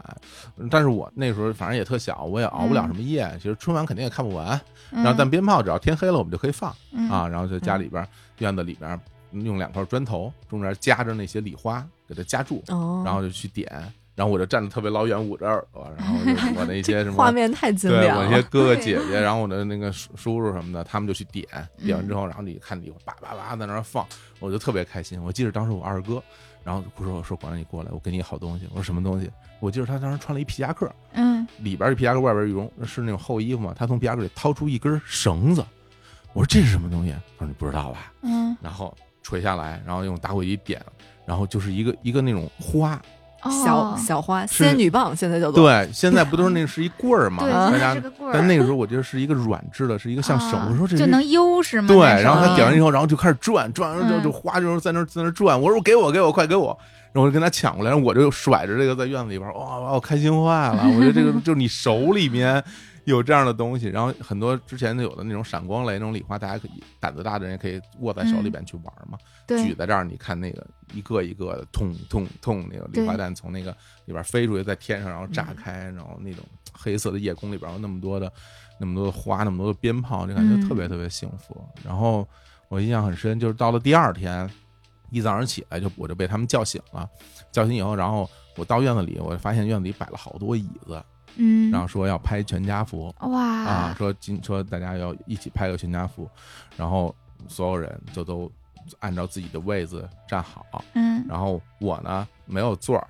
但是我那时候反正也特小，我也熬不了嗯什么夜。其实春晚肯定也看不完，嗯，然后但鞭炮只要天黑了，我们就可以放嗯啊。然后就家里边院子里边用两块砖头，中间夹着那些礼花，给它夹住，哦，然后就去点。然后我就站的特别老远，捂着耳朵，然后就我那 (laughs) 些什么画面太精对良了。我那些哥哥姐姐，然后我的那个叔叔叔什么的，他们就去点，点完之后，然后你看你叭叭叭在那儿放，我就特别开心。我记得当时我二哥，然后不是我说管着你过来，我给你好东西。我说什么东西？我记得他当时穿了一皮夹克，嗯里边是皮夹克，外边羽绒，是那种厚衣服嘛。他从皮夹克里掏出一根绳子，我说这是什么东西？他说你不知道吧？嗯，然后垂下来，然后用打火机点，然后就是一个一个那种花，小哦小花仙女棒，现在叫做对，现在不都是那是一棍儿吗？对，大家是个棍儿，但那个时候我觉得是一个软质的，是一个像手。啊我说这就能悠是吗？对，然后他点完以后，然后就开始转，转完之后嗯就花就是在那儿在那儿转。我说给我给我快给我，然后我就跟他抢过来，然后我就甩着这个在院子里边，哇把，我开心坏了。我觉得这个 (laughs) 就是你手里面 (laughs) 有这样的东西，然后很多之前有的那种闪光雷那种礼花，大家可以胆子大的人也可以握在手里边去玩嘛。举对在这儿，你看那个一个一个的痛痛痛，那个礼花弹从那个里边飞出去，在天上，然后炸开，然后那种黑色的夜空里边有那么多的那么多的花，那么多的鞭炮，就感觉嗯。特别特别幸福。然后我印象很深，就是到了第二天，一早上起来就我就被他们叫醒了，叫醒以后，然后我到院子里，我发现院子里摆了好多椅子，嗯，然后说要拍全家福哇。啊，说今说大家要一起拍个全家福，然后所有人就都按照自己的位子站好，嗯，然后我呢没有座儿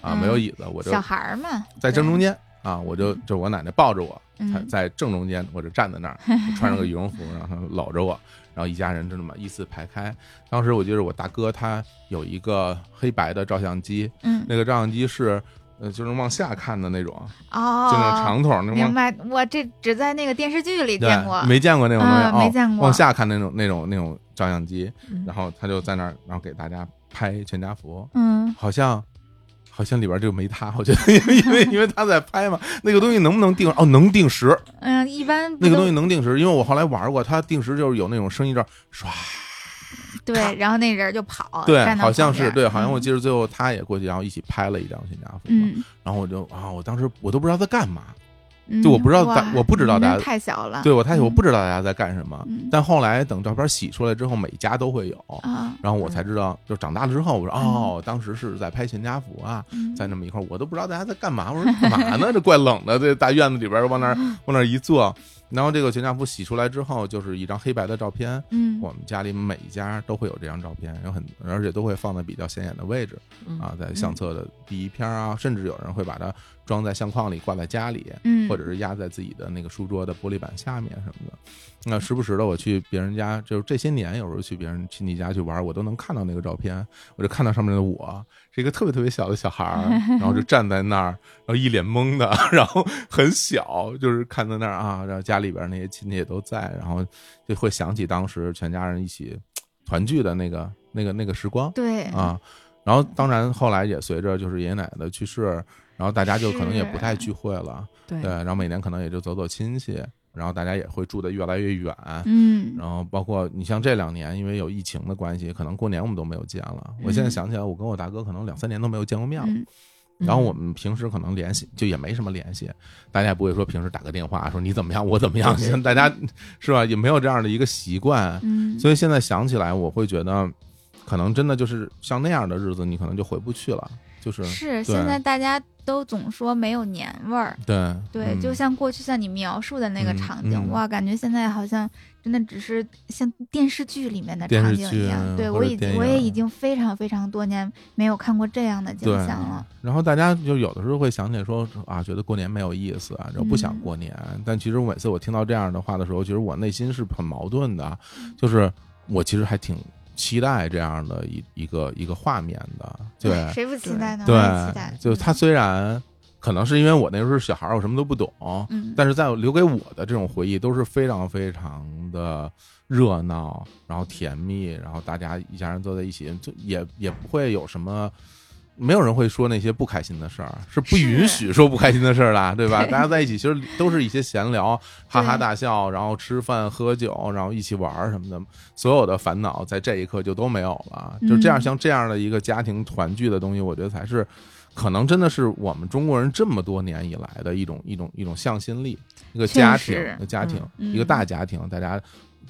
啊，嗯。没有椅子，我就小孩儿嘛，在正中间，啊，我就就我奶奶抱着我，在嗯在正中间，我就站在那儿，(laughs) 我穿着个羽绒服，然后搂着我，然后一家人就这么依次排开。当时我记得我大哥他有一个黑白的照相机，嗯，那个照相机是呃就是往下看的那种，哦，就那种长筒那种。明白，我这只在那个电视剧里见过，，没见过那种东西，没见过往下看那种那种那种照相机，嗯然后他就在那儿，然后给大家拍全家福，嗯，好像好像里边就没他，我觉得，因为因为因为他在拍嘛，那个东西能不能定？哦，能定时，嗯，一般那个东西能定时，因为我后来玩过，它定时就是有那种声音这儿唰，对，然后那人就跑，对，好像是对，好像我。嗯记得最后他也过去，然后一起拍了一张全家福，嗯，然后我就啊，我当时我都不知道在干嘛，嗯就我不知道大我不知道大家太小了，对我太小我嗯不知道大家在干什么，嗯但后来等照片洗出来之后，每家都会有。啊，然后我才知道，就长大了之后，我说哦，当时是在拍全家福啊，嗯在那么一块儿，我都不知道大家在干嘛。我说干嘛呢？这怪冷的，这大院子里边儿往那儿往那儿一坐。然后这个全家福洗出来之后，就是一张黑白的照片。嗯我们家里每一家都会有这张照片，有很而且都会放在比较显眼的位置嗯啊，在相册的第一篇啊，甚至有人会把它装在相框里挂在家里，嗯，或者是压在自己的那个书桌的玻璃板下面什么的。那时不时的我去别人家，就是这些年有时候去别人亲戚家去玩，我都能看到那个照片，我就看到上面的我是一个特别特别小的小孩儿，(laughs) 然后就站在那儿，然后一脸懵的，(laughs) 然后很小，就是看在那儿啊，然后家里边那些亲戚也都在，然后就会想起当时全家人一起团聚的那个那个那个时光。对啊。然后当然后来也随着就是爷爷奶奶的去世，然后大家就可能也不太聚会了，对对，然后每年可能也就走走亲戚，然后大家也会住得越来越远。嗯，然后包括你像这两年，因为有疫情的关系，可能过年我们都没有见了。我现在嗯想起来，我跟我大哥可能两三年都没有见过面了。嗯然后我们平时可能联系就也没什么联系，大家也不会说平时打个电话说你怎么样我怎么样，现 (laughs) 在大家是吧也没有这样的一个习惯，嗯，所以现在想起来，我会觉得可能真的就是像那样的日子，你可能就回不去了，就是是现在大家都总说没有年味儿，对对，嗯就像过去像你描述的那个嗯场景，嗯哇，感觉现在好像真的只是像电视剧里面的场景一样。对我已经我也已经非常非常多年没有看过这样的景象了。然后大家就有的时候会想起来说啊，觉得过年没有意思啊，就不想嗯过年。但其实每次我听到这样的话的时候，其实我内心是很矛盾的，嗯就是我其实还挺期待这样的一一个一个画面的，对 (laughs) 谁不期待呢？对待，。就他虽然可能是因为我那时候是小孩儿，我什么都不懂，嗯，但是在留给我的这种回忆都是非常非常的热闹，然后甜蜜，然后大家一家人坐在一起，就也也不会有什么。没有人会说那些不开心的事儿，是不允许说不开心的事儿的，(laughs) 对吧？大家在一起其实都是一些闲聊，哈哈大笑，然后吃饭喝酒，然后一起玩儿什么的，所有的烦恼在这一刻就都没有了。就这样，嗯。像这样的一个家庭团聚的东西，我觉得才是可能真的是我们中国人这么多年以来的一种一种一种向心力，一个家庭实，一个家庭，嗯。一个大家庭，大家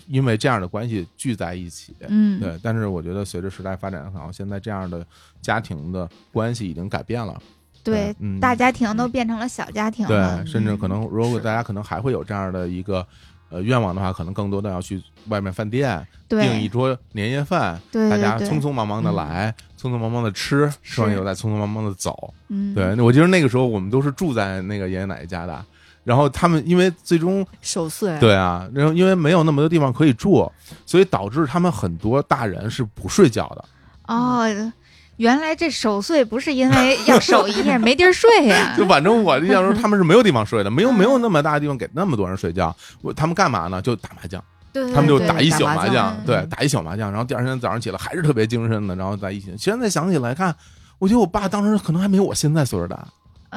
因为这样的关系聚在一起。嗯，对，但是我觉得随着时代发展好像，现在这样的家庭的关系已经改变了。对，嗯，大家庭都变成了小家庭对，，甚至可能如果大家可能还会有这样的一个呃愿望的话，可能更多的要去外面饭店订一桌年夜饭，对大家匆匆忙忙的来，匆匆忙忙的吃，吃完以后再匆匆忙忙的走。嗯，对，我记得那个时候我们都是住在那个爷爷奶奶家的，然后他们因为最终守岁，对啊，然后因为没有那么多地方可以住，所以导致他们很多大人是不睡觉的。哦。原来这守岁不是因为要守一夜没地儿睡呀、(laughs) 就反正我印象中他们是没有地方睡的，没有没有那么大的地方给那么多人睡觉。我他们干嘛呢？就打麻将，对对他们就打一宿麻将对，嗯打一宿麻将，然后第二天早上起来还是特别精神的，然后在一起。现在想起来看，我觉得我爸当时可能还没有我现在岁数大，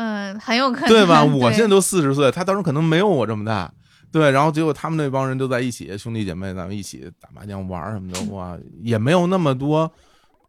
嗯，很有可能对吧？我现在都都四十岁，他当时可能没有我这么大。对，然后结果他们那帮人都在一起，兄弟姐妹咱们一起打麻将玩什么的，(laughs) 哇，也没有那么多，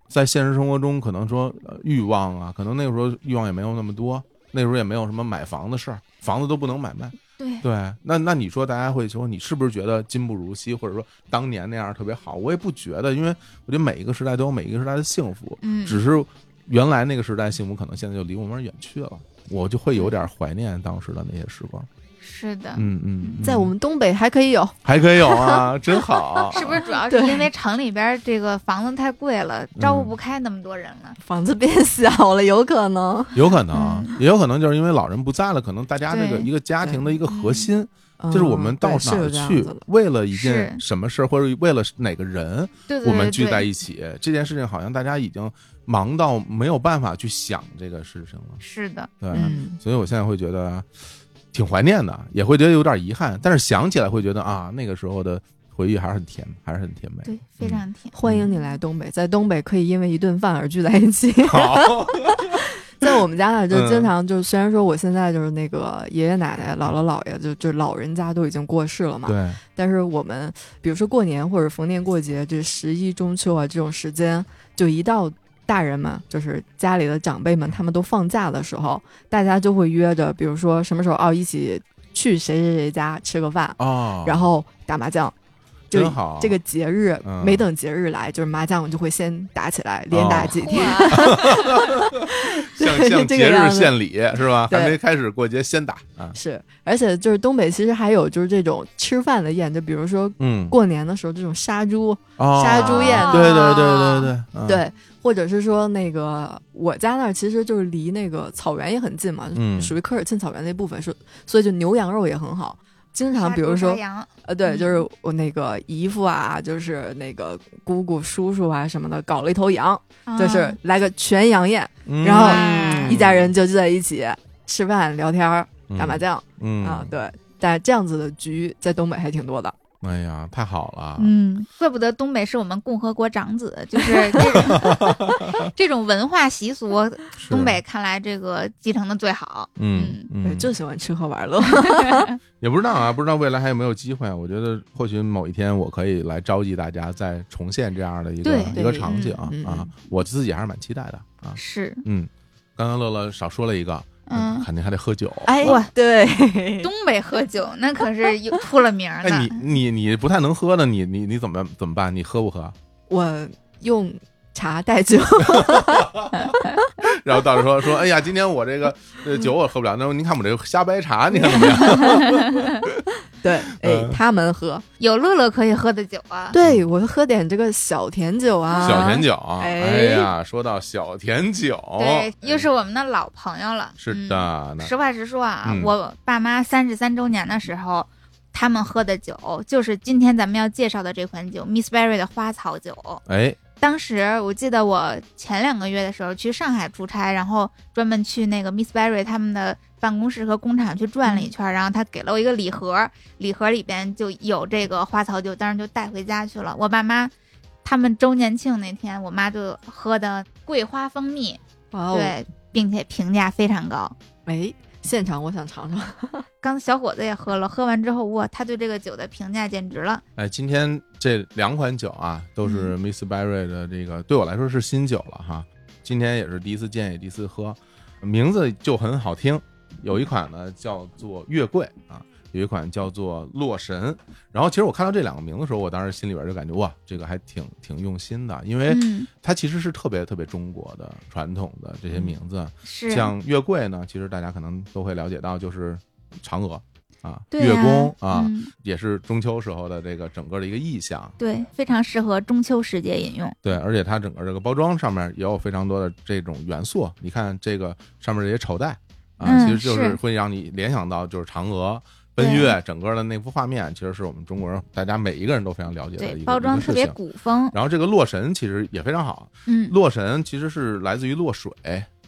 在现实生活中可能说、呃欲望啊，可能那个时候欲望也没有那么多，那时候也没有什么买房的事儿，房子都不能买卖。对对，那那你说大家会说你是不是觉得今不如昔，或者说当年那样特别好？我也不觉得，因为我觉得每一个时代都有每一个时代的幸福，嗯，只是原来那个时代幸福可能现在就离我们远去了，我就会有点怀念当时的那些时光。是的，嗯嗯，嗯在我们东北还可以有，还可以有啊，(laughs) 真好。是不是主要是因为城里边这个房子太贵了，招呼不开那么多人了？房子变小了，有可能。有可能，也有可能就是因为老人不在了，可能大家这个一个家庭的一个核心，嗯就是我们到哪儿去为了一件什么事儿，或者为了哪个人，我们聚在。一起，这件事情好像大家已经忙到没有办法去想这个事情了。是的，对，嗯，所以我现在会觉得挺怀念的，也会觉得有点遗憾，但是想起来会觉得啊，那个时候的回忆还是很甜，还是很甜美。对，非常甜。欢迎你来东北，在东北可以因为一顿饭而聚在一起。好，(laughs) 在我们家呢，就嗯经常就虽然说我现在就是那个爷爷奶奶、姥姥姥爷，就就老人家都已经过世了嘛，对，但是我们比如说过年或者逢年过节，这十一中秋啊这种时间，就一到大人们，就是家里的长辈们，他们都放假的时候，大家就会约着，比如说什么时候哦一起去谁谁谁家吃个饭，哦，然后打麻将。就真好，这个节日嗯没等节日来，就是麻将就会先打起来，连打几天。(laughs) 像对 (laughs) 像节日献礼是吧？还对没开始过节先打啊，是，而且就是东北其实还有就是这种吃饭的宴，就比如说嗯，过年的时候这种杀猪，哦杀猪宴对对对对对，嗯，对，或者是说那个我家那儿其实就是离那个草原也很近嘛，嗯属于科尔沁草原那部分，是所以就牛羊肉也很好。经常比如说，呃，对，嗯就是我那个姨父啊，就是那个姑姑、叔叔啊什么的，搞了一头羊，就是啊来个全羊宴，嗯然后嗯一家人就聚在一起吃饭、聊天儿、打麻，将、嗯啊，，对。但这样子的局在东北还挺多的。哎呀，太好了，嗯，怪不得东北是我们共和国长子，就是这种 (laughs) 这种文化习俗，东北看来这个继承的最好。嗯对，嗯，就喜欢吃喝玩乐。(laughs) 也不知道啊，不知道未来还有没有机会啊。我觉得或许某一天我可以来召集大家再重现这样的一个一个场景啊我自己还是蛮期待的啊。是，嗯，刚刚乐乐少说了一个，嗯肯定还得喝酒。哎哇，对，(laughs) 东北喝酒那可是有出了名儿的。哎，你你你不太能喝的，你你你怎么怎么办？你喝不喝？我用茶代酒。(laughs) 然后到时候说，哎呀，今天我这个这酒我喝不了，那您看我这个瞎掰茶，你看怎么样？(laughs) (laughs) 对，哎嗯，他们喝，有乐乐可以喝的酒啊。对我喝点这个小甜酒啊，小甜酒，哎。哎呀，说到小甜酒，对，又是我们的老朋友了。是嗯的，实话实说啊，嗯。我爸妈三十三周年的时候，他们喝的酒就是今天咱们要介绍的这款酒，Miss Berry 的花草酒。哎，当时我记得我前两个月的时候去上海出差，然后专门去那个 Miss Berry 他们的办公室和工厂去转了一圈，然后他给了我一个礼盒，礼盒里边就有这个花草酒，当时就带回家去了。我爸妈他们周年庆那天，我妈就喝的桂花蜂蜜，哦，对，并且评价非常高。哎，现场我想尝尝。(laughs) 刚才小伙子也喝了，喝完之后哇，他对这个酒的评价简直了。哎，今天这两款酒啊，都是 Miss Berry 的这个，对我来说是新酒了哈。今天也是第一次见，也第一次喝，名字就很好听。有一款呢叫做月桂啊，有一款叫做洛神。然后其实我看到这两个名字的时候，我当时心里边就感觉哇，这个还挺挺用心的，因为嗯，它其实是特别特别中国的传统的这些名字。是像月桂呢，其实大家可能都会了解到，就是嫦娥啊，对月宫啊，嗯也是中秋时候的这个整个的一个意象。对，非常适合中秋时节饮用。对，而且它整个这个包装上面也有非常多的这种元素。你看这个上面这些绸带啊，嗯其实就是是会让你联想到就是嫦娥奔月整个的那幅画面，其实是我们中国人大家每一个人都非常了解的一，个包装特别。古风。然后这个洛神其实也非常好，嗯，洛神其实是来自于洛水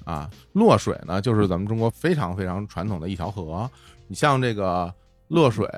啊，洛水呢就是咱们中国非常非常传统的一条河。你像这个洛水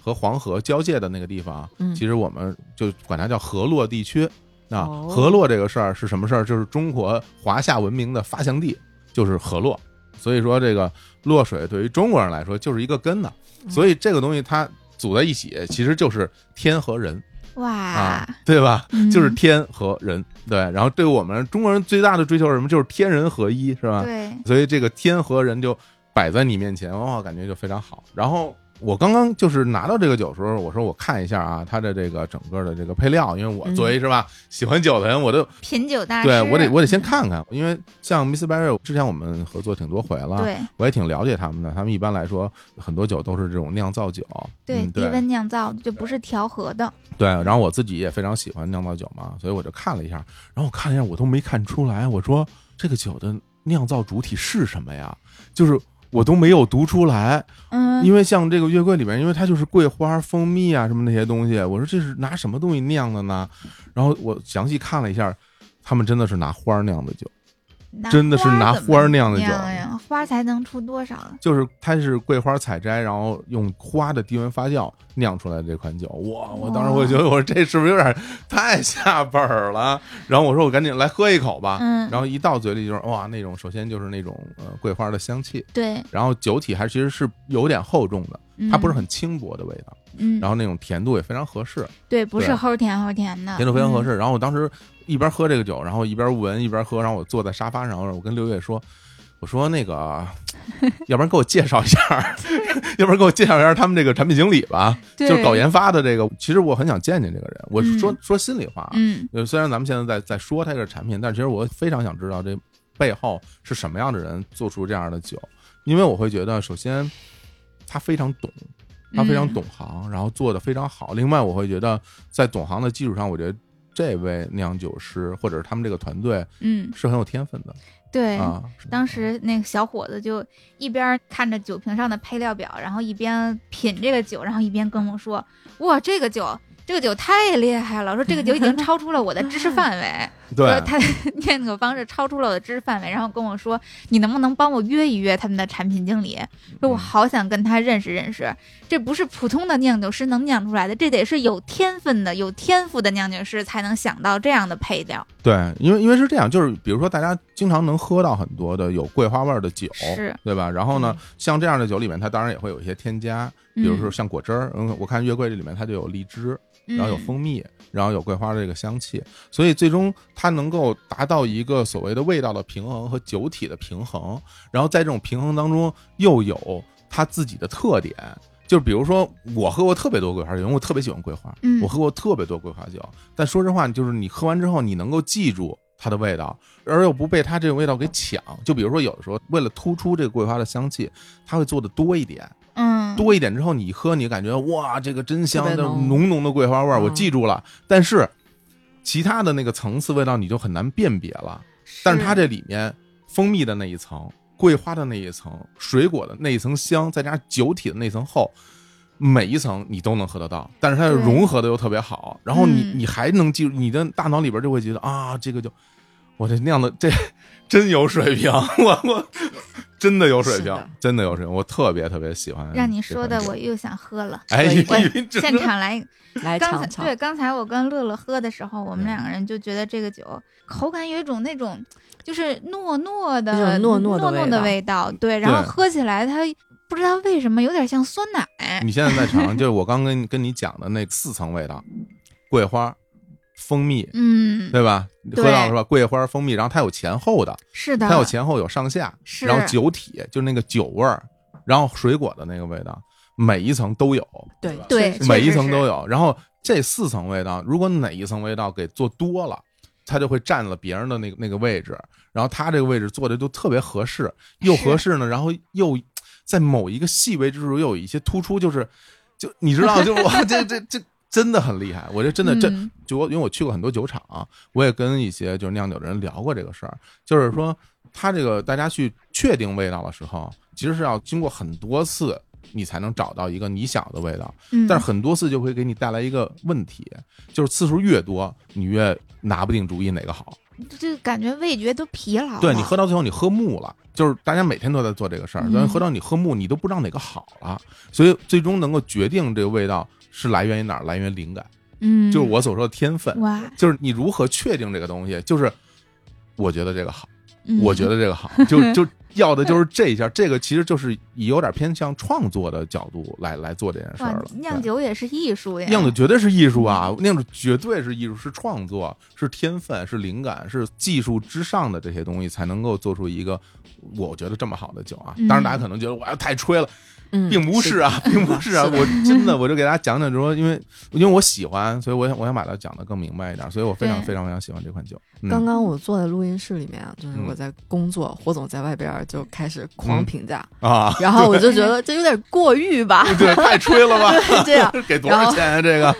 和黄河交界的那个地方，嗯其实我们就管它叫河洛地区。啊哦，河洛这个事儿是什么事儿？就是中国华夏文明的发祥地，就是河洛。所以说，这个洛水对于中国人来说就是一个根呢。嗯所以这个东西它组在一起，其实就是天和人哇啊，，对吧？嗯就是天和人，对。然后对我们中国人最大的追求是什么？就是天人合一，是吧？对，所以这个天和人就摆在你面前，哇，感觉就非常好。然后我刚刚就是拿到这个酒的时候，我说我看一下啊，它的这个整个的这个配料，因为我嗯作为是吧喜欢酒的人，我都品酒大师。对我得我得先看看，因为像 Miss Berry 之前我们合作挺多回了，对我也挺了解他们的。他们一般来说很多酒都是这种酿造酒，对嗯低温酿造的，就不是调和的。对，然后我自己也非常喜欢酿造酒嘛，所以我就看了一下，然后我看了一下，我都没看出来，我说这个酒的酿造主体是什么呀？就是我都没有读出来，嗯，因为像这个月桂里面，因为它就是桂花、蜂蜜啊什么那些东西，我说这是拿什么东西酿的呢？然后我详细看了一下，他们真的是拿花酿的酒，真的是拿花酿的酒。呀，花才能出多少？就是它是桂花采摘，然后用花的低温发酵酿出来的这款酒。哇！我当时我觉得，我说这是不是有点太下本儿了？然后我说我赶紧来喝一口吧。嗯然后一到嘴里就是哇，那种首先就是那种呃桂花的香气，对，然后酒体还其实是有点厚重的，它不是嗯很轻薄的味道，嗯，然后那种甜度也非常合适，对，不是齁甜齁甜的，甜度非常合嗯。适。然后我当时一边喝这个酒，然后一边闻一边喝，然后我坐在沙发上，我跟六月说。我说那个，要不然给我介绍一下，(laughs) 要不然给我介绍一下他们这个产品经理吧，就是搞研发的这个。其实我很想见见这个人，我说、嗯说心里话啊，嗯，呃，虽然咱们现在在在说他这个产品，但其实我非常想知道这背后是什么样的人做出这样的酒，因为我会觉得，首先他非常懂，他非常嗯懂行，然后做的非常好。另外，我会觉得在懂行的基础上，我觉得这位酿酒师或者是他们这个团队嗯，是很有天分的对。啊。当时那个小伙子就一边看着酒瓶上的配料表，然后一边品这个酒，然后一边跟我说：“哇，这个酒，这个酒太厉害了！说这个酒已经超出了我的知识范围。(laughs) 对说他 (laughs) 念酒方式超出了我的知识范围，然后跟我说：“你能不能帮我约一约他们的产品经理？说我嗯好想跟他认识认识。这不是普通的酿酒师能酿出来的，这得是有天分的、有天赋的酿酒师才能想到这样的配料。对，因为因为是这样，就是比如说大家经常能喝到很多的有桂花味儿的酒，是对吧？然后呢嗯，像这样的酒里面，它当然也会有一些添加，比如说像果汁儿，嗯，我看月桂这里面它就有荔枝，然后有嗯蜂蜜，然后有桂花的这个香气，所以最终它能够达到一个所谓的味道的平衡和酒体的平衡，然后在这种平衡当中又有它自己的特点。就比如说，我喝过特别多桂花酒，因为我特别喜欢桂花，嗯我喝过特别多桂花酒。但说实话，就是你喝完之后，你能够记住它的味道，而又不被它这个味道给抢。就比如说，有的时候为了突出这个桂花的香气，它会做的多一点，嗯，多一点之后，你一喝，你感觉哇，这个真香的浓浓浓的桂花味儿，我嗯记住了。但是其他的那个层次味道你就很难辨别了。但是它这里面蜂蜜的那一层、桂花的那一层、水果的那一层香，再加上酒体的那层厚，每一层你都能喝得到，但是它对融合的又特别好，然后你嗯你还能记住，你的大脑里边就会觉得啊，这个就我这酿的这真有水平，我我真的有水平的，真的有水平，我特别特别喜欢。让你说的我又想喝了。哎，现场来，(laughs) 来刚才尝尝。对，刚才我跟乐乐喝的时候，我们嗯两个人就觉得这个酒口感有一种那种就是糯糯的糯糯的糯糯的味味道，对，然后对喝起来它不知道为什么有点像酸奶，你现在在尝，(laughs) 就是我刚跟跟你讲的那四层味道，桂花、蜂蜜，嗯，对吧？你喝到了是吧？桂花、蜂蜜，然后它有前后的，是的，它有前后有上下，是。然后酒体就是那个酒味儿，然后水果的那个味道，每一层都有，对对每一层都有。然后这四层味道，如果哪一层味道给做多了，它就会占了别人的那个那个位置，然后它这个位置做的就特别合适，又合适呢，然后又在某一个细微之处又有一些突出，就是就你知道，就我，这这这真的很厉害，我这真的 (laughs) 这嗯就我因为我去过很多酒厂、啊我也跟一些就是酿酒的人聊过这个事儿，就是说他这个大家去确定味道的时候，其实是要经过很多次。你才能找到一个你想要的味道，嗯，但是很多次就会给你带来一个问题，就是次数越多，你越拿不定主意哪个好。就感觉味觉都疲劳了，对你喝到最后你喝木了，就是大家每天都在做这个事但是喝到你喝木，你都不知道哪个好了，所以最终能够决定这个味道是来源于哪儿，来源于灵感，嗯，就是我所说的天分，哇，就是你如何确定这个东西，就是我觉得这个好，嗯我觉得这个好，就就要的就是这一下，(laughs) 这个其实就是以有点偏向创作的角度来来做这件事儿了。，酿酒也是艺术呀，酿酒绝对是艺术啊，酿酒绝对是艺术，是创作，是天分，是灵感，是技术之上的这些东西才能够做出一个我觉得这么好的酒啊。嗯当然，大家可能觉得我要太吹了，嗯，并不是啊，并不是啊，(laughs) 我真的我就给大家讲讲，就说因为因为我喜欢，所以我想我想把它讲的更明白一点，所以我非常非常非常喜欢这款酒。嗯。刚刚我坐在录音室里面啊，就是嗯。我在工作，火总在外边儿就开始狂嗯。评价，啊，(laughs) 然后我就觉得这有点过誉吧，对，(laughs) 太吹了吧？这样给多少钱啊？这个？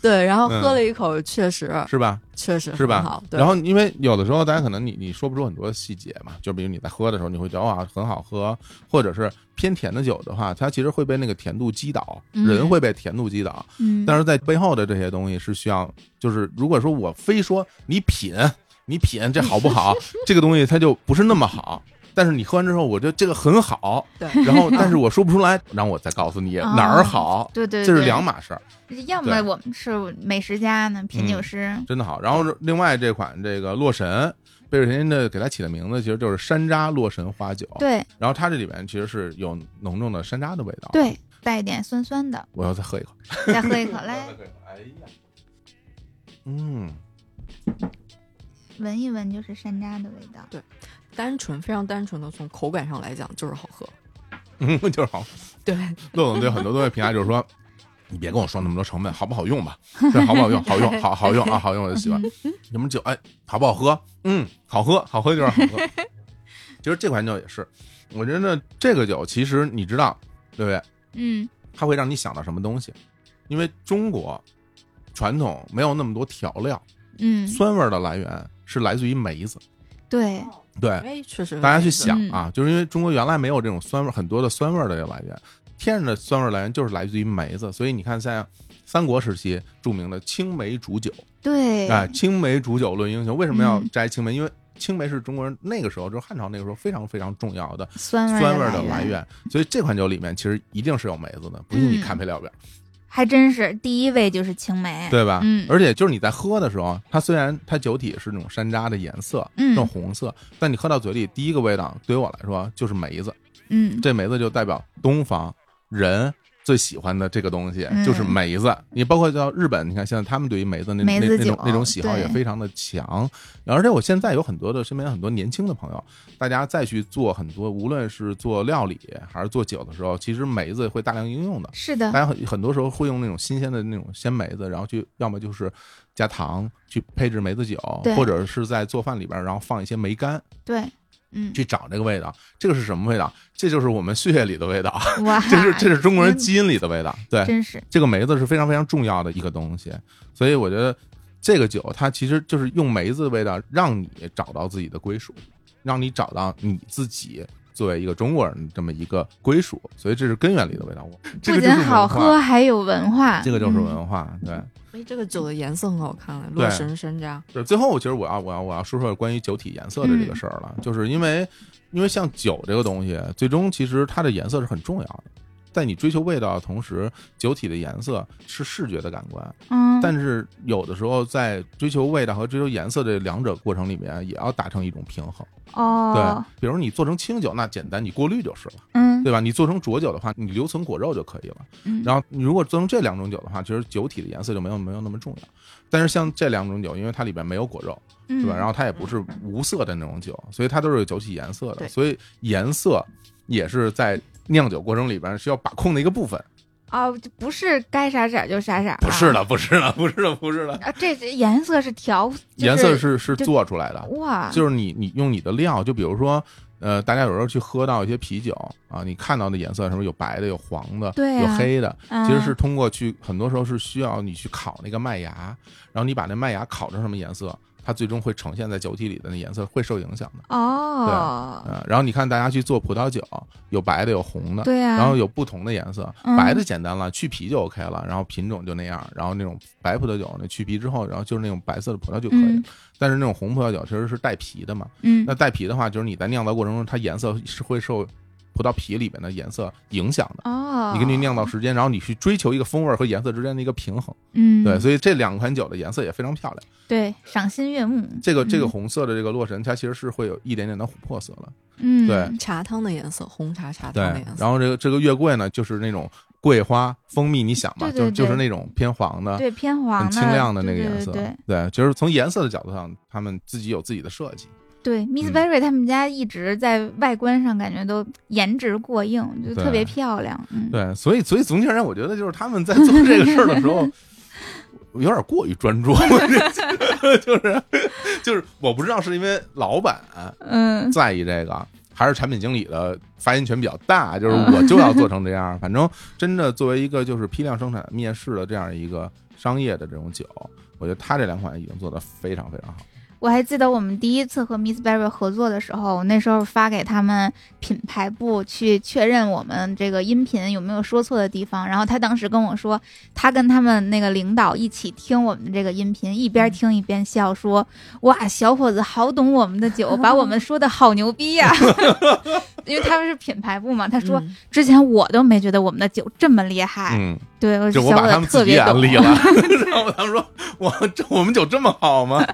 对，然后嗯。喝了一口，确实是吧？确实是吧好，？然后因为有的时候大家可能你你说不出很多细节嘛，就比如你在喝的时候，你会觉得哇很好喝，或者是偏甜的酒的话，它其实会被那个甜度击倒，嗯人会被甜度击倒。嗯，但是在背后的这些东西是需要，就是如果说我非说你品，你品这好不好，(laughs) 这个东西它就不是那么好。但是你喝完之后，我觉得这个很好，对，然后但是我说不出来，然后我再告诉你 (laughs) 哦。哪儿好，对对，这是两码事儿。要么我们是美食家呢，品酒师，真的好。然后另外这款这个洛神，贝瑞甜的给它起的名字其实就是山楂洛神花酒。，对。然后它这里面其实是有浓重的山楂的味道。，对，带一点酸酸的，我要再喝一口。再喝一口来。(laughs) 哎呀，嗯，闻一闻，就是山楂的味道。单纯非常单纯的从口感上来讲就是好喝，嗯，就是好。对，(laughs) 乐总对很多东西评价就是说，你别跟我说那么多成本，好不好用吧？对，好不好用？好用，好好用啊，好用我就喜欢。(laughs) 什么酒？哎，好不好喝？嗯，好喝，好喝就是好喝。(laughs) 其实这款酒也是，我觉得这个酒其实你知道，对不对？嗯它会让你想到什么东西？因为中国传统没有那么多调料，嗯，酸味儿的来源是来自于梅子。对，对，哎，确实大家去想啊，就是因为中国原来没有这种酸味儿很多的酸味儿的来源，天然的酸味儿来源就是来自于梅子，所以你看像三国时期著名的青梅煮酒，对，哎，青梅煮酒论英雄，为什么要嗯。摘青梅？因为青梅是中国人那个时候，就是汉朝那个时候非常非常重要的酸味的源，来源，所以这款酒里面其实一定是有梅子的，不信你嗯。看配料表。还真是第一位就是青梅，对吧？嗯而且就是你在喝的时候，它虽然它酒体是那种山楂的颜色，嗯那种红色，但你喝到嘴里，第一个味道对于我来说就是梅子。嗯，这梅子就代表东方人最喜欢的这个东西嗯就是梅子。你包括到日本，你看现在他们对于梅子那那那种那种喜好也非常的强。而且我现在有很多的身边很多年轻的朋友，大家再去做很多，无论是做料理还是做酒的时候，其实梅子会大量应用的。是的大，家很很多时候会用那种新鲜的那种鲜梅子，然后去要么就是加糖去配置梅子酒，或者是在做饭里边然后放一些梅干对，嗯，去找这个味道。这个是什么味道？这就是我们血液里的味道，哇，(laughs) 这是这是中国人基因里的味道。对，真是，这个梅子是非常非常重要的一个东西，所以我觉得这个酒它其实就是用梅子的味道让你找到自己的归属，让你找到你自己作为一个中国人这么一个归属，所以这是根源里的味道。不仅好喝，，还有文化这。个就是文化，对。哎，这个酒的颜色很好看，对洛神山楂。对，最后其实我要我要我要说说关于酒体颜色的这个事儿了，就是因为因为像酒这个东西，最终其实它的颜色是很重要的。在你追求味道的同时，酒体的颜色是视觉的感官，嗯，但是有的时候在追求味道和追求颜色这两者过程里面，也要达成一种平衡。哦，对，比如你做成清酒，那简单，你过滤就是了，嗯，对吧？你做成浊酒的话，你留存果肉就可以了。嗯然后你如果做成这两种酒的话，其实酒体的颜色就没有没有那么重要。但是像这两种酒，因为它里边没有果肉，嗯对吧？然后它也不是无色的那种酒，所以它都是有酒体颜色的。所以颜色也是在酿酒过程里边需要把控的一个部分。哦，就不是该啥色就啥色儿，不是的，不是的，(laughs) 不是的，不是的。啊，这这颜色是调，就是颜色是是做出来的，哇，就是你你用你的料，就比如说。呃，大家有时候去喝到一些啤酒啊，你看到的颜色什么有白的，有黄的，对啊有黑的，啊其实是通过去很多时候是需要你去烤那个麦芽，然后你把那麦芽烤成什么颜色，它最终会呈现在酒体里的那颜色会受影响的。哦，呃，然后你看大家去做葡萄酒，有白的有红的，对啊，然后有不同的颜色，嗯。白的简单了，去皮就 OK 了，然后品种就那样，然后那种白葡萄酒那去皮之后，然后就是那种白色的葡萄就可以，嗯。但是那种红葡萄酒其实是带皮的嘛，嗯。那带皮的话，就是你在酿造过程中，它颜色是会受葡萄皮里面的颜色影响的。哦，你根据酿造时间，然后你去追求一个风味和颜色之间的一个平衡，嗯，对，所以这两款酒的颜色也非常漂亮。对，赏心悦目。这个这个嗯红色的这个洛神，它其实是会有一点点的琥珀色的，嗯，对茶汤的颜色，红茶茶汤的颜。色。然后这个这个月桂呢，就是那种桂花、蜂蜜，你想嘛，对对就就是那种偏黄的、对偏黄的很清亮的那个颜色。对，就是从颜色的角度上，他们自己有自己的设计。对，Miss 嗯 Berry 他们家一直在外观上感觉都颜值过硬，就特别漂亮。嗯，对，所以所以总体而言，我觉得就是他们在做这个事儿的时候，(laughs) 有点过于专注，(laughs) 就是就是我不知道是因为老板嗯在意这个，还是产品经理的发言权比较大，就是我就要做成这样。反正真的作为一个就是批量生产面试的这样一个商业的这种酒，我觉得他这两款已经做得非常非常好。我还记得我们第一次和 Miss Berry 合作的时候，那时候发给他们品牌部去确认我们这个音频有没有说错的地方，然后他当时跟我说，他跟他们那个领导一起听我们的这个音频，一边听一边笑说：“哇，小伙子好懂我们的酒，把我们说的好牛逼呀、(laughs) (laughs) 因为他们是品牌部嘛，他说、嗯之前我都没觉得我们的酒这么厉害，嗯，对，我就我小伙把他们自己子特别懂。安利了，(laughs) 然后他们说：“我这我们酒这么好吗？”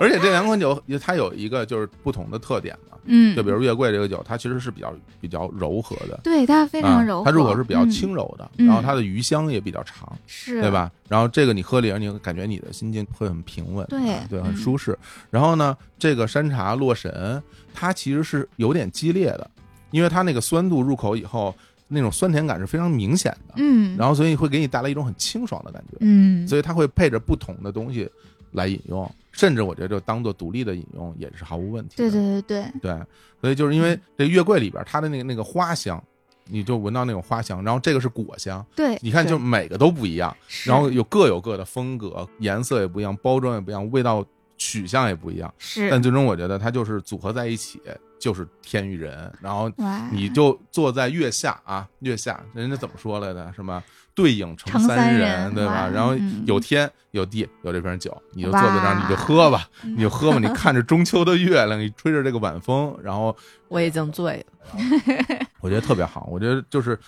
而且这两款酒它有一个就是不同的特点嘛，嗯，就比如月桂这个酒，它其实是比较比较柔和的。对它非常柔啊，和，它入口是比较嗯轻柔的，嗯然后它的余香也比较长，是，对？吧？然后这个你喝里边，你会感觉你的心境会很平稳，对啊对，很嗯舒适。然后呢，这个山茶洛神，它其实是有点激烈的，因为它那个酸度入口以后，那种酸甜感是非常明显的，嗯，然后所以会给你带来一种很清爽的感觉，嗯，所以它会配着不同的东西来引用，甚至我觉得就当做独立的引用也是毫无问题的。对对对对，对，所以就是因为这月桂里边它的那个那个花香，你就闻到那种花香，然后这个是果香，对，你看就每个都不一样，然后有各有各的风格，颜色也不一样，包装也不一样，味道取向也不一样，是，但最终我觉得它就是组合在一起就是天与人，然后，你就坐在月下啊，月下人家怎么说来的？什么对影成成三人，人对吧？然后嗯有天有地有这瓶酒，你就坐在那儿，你就喝吧，嗯你就喝吧，你 (laughs) 看着中秋的月亮，你吹着这个晚风，然后我已经醉了。(laughs) 我觉得特别好。我觉得就是，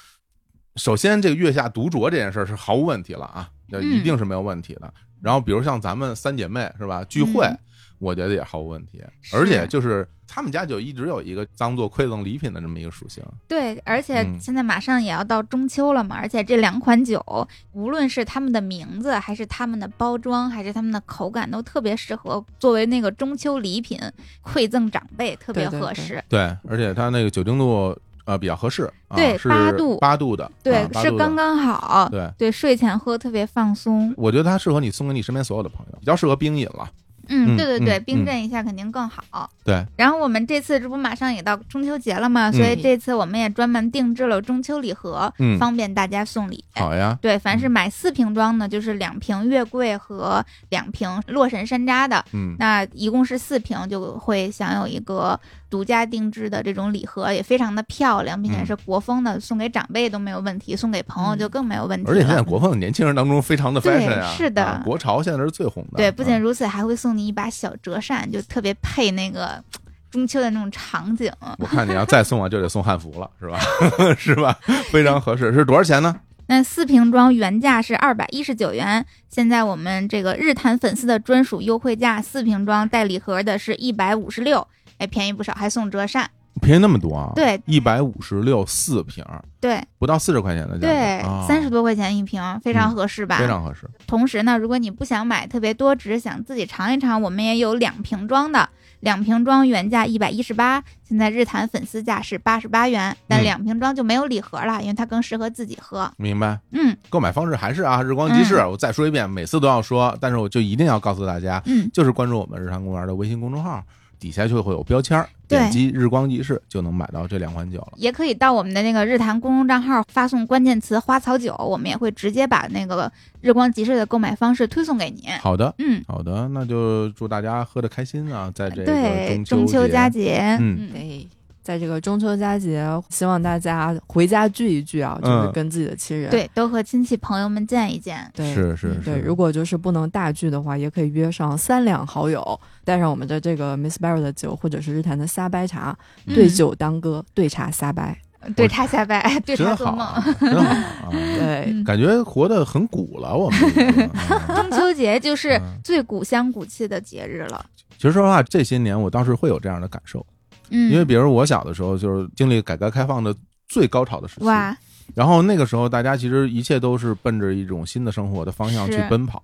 首先这个月下独酌这件事是毫无问题了啊，那嗯一定是没有问题的。然后比如像咱们三姐妹是吧，聚会嗯，我觉得也毫无问题。而且就是他们家就一直有一个当做馈赠礼品的这么一个属性。对，而且嗯现在马上也要到中秋了嘛，而且这两款酒，无论是他们的名字，还是他们的包装，还是他们的口感，都特别适合作为那个中秋礼品馈赠长辈，特别对对对合适。对，而且它那个酒精度呃比较合适，啊、对八度八度的，对是刚刚好。对。对，睡前喝特别放松。我觉得它适合你送给你身边所有的朋友，比较适合冰饮了。嗯，嗯对对对，嗯冰镇一下肯定更好。对，然后我们这次这不马上也到中秋节了嘛，所以这次我们也专门定制了中秋礼盒，嗯。方便大家送礼。好呀，对，凡是嗯。买四瓶装的，就是两瓶月桂和两瓶洛神山楂的，嗯，那一共是四瓶，就会享有一个独家定制的这种礼盒，也非常的漂亮，并且嗯是国风的，送给长辈都没有问题，送给朋友就更没有问题了。而且现在国风的年轻人当中非常的对 fashion 啊，是的啊国潮现在是最红的。对，不仅啊如此，还会送你一把小折扇，就特别配那个中秋的那种场景。我看你要再送啊，就得送汉服了，是吧？(laughs) 是吧？非常合适。是多少钱呢？(laughs) 那四瓶装原价是二百一十九元，现在我们这个日坛粉丝的专属优惠价，四瓶装带礼盒的是一百五十六，哎，便宜不少，还送折扇。便宜那么多啊？对一百五十六四瓶儿，对不到四十块钱的价格，对啊，三十多块钱一瓶，非常嗯合适吧？非常合适。同时呢，如果你不想买特别多，只是想自己尝一尝，我们也有两瓶装的。两瓶装原价一百一十八，现在日坛粉丝价是八十八元，但嗯两瓶装就没有礼盒了，因为它更适合自己喝。明白。嗯购买方式还是啊，日光集市。我再说一遍，每次都要说，但是我就一定要告诉大家，嗯，就是关注我们日坛公园的微信公众号，底下就会有标签儿，点击日光集市就能买到这两款酒了。也可以到我们的那个日坛公众账号发送关键词“花草酒”，我们也会直接把那个日光集市的购买方式推送给你。好的，嗯，好的，那就祝大家喝的开心啊，在这个对，中中秋佳节，节，嗯对，在这个中秋佳节，希望大家回家聚一聚啊，就是嗯跟自己的亲人。对，都和亲戚朋友们见一见。对，是是对，如果就是不能大聚的话，也可以约上三两好友，带上我们的这个 Miss Barry 的酒，或者是日坛的撒白茶，嗯对酒当歌，对茶撒白。对他下拜，对他真做梦。好啊，真好 (laughs) 啊，对，嗯感觉活得很古了，我们 (laughs) 中秋节就是嗯最古香古气的节日了。其实说实话，这些年我倒是会有这样的感受，嗯，因为比如我小的时候，就是经历改革开放的最高潮的时期，哇，然后那个时候大家其实一切都是奔着一种新的生活的方向去奔跑。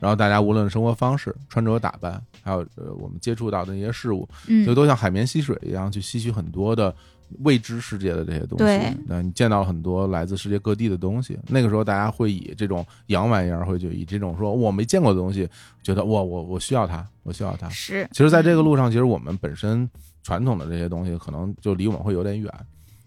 然后大家无论生活方式、穿着打扮，还有呃我们接触到的那些事物，嗯就都像海绵吸水一样去吸取很多的未知世界的这些东西。对那你见到了很多来自世界各地的东西。那个时候大家会以这种洋玩意儿，会就以这种说我没见过的东西，觉得哇我我需要它，我需要它。是，其实，在这个路上，其实我们本身传统的这些东西，可能就离我们会有点远。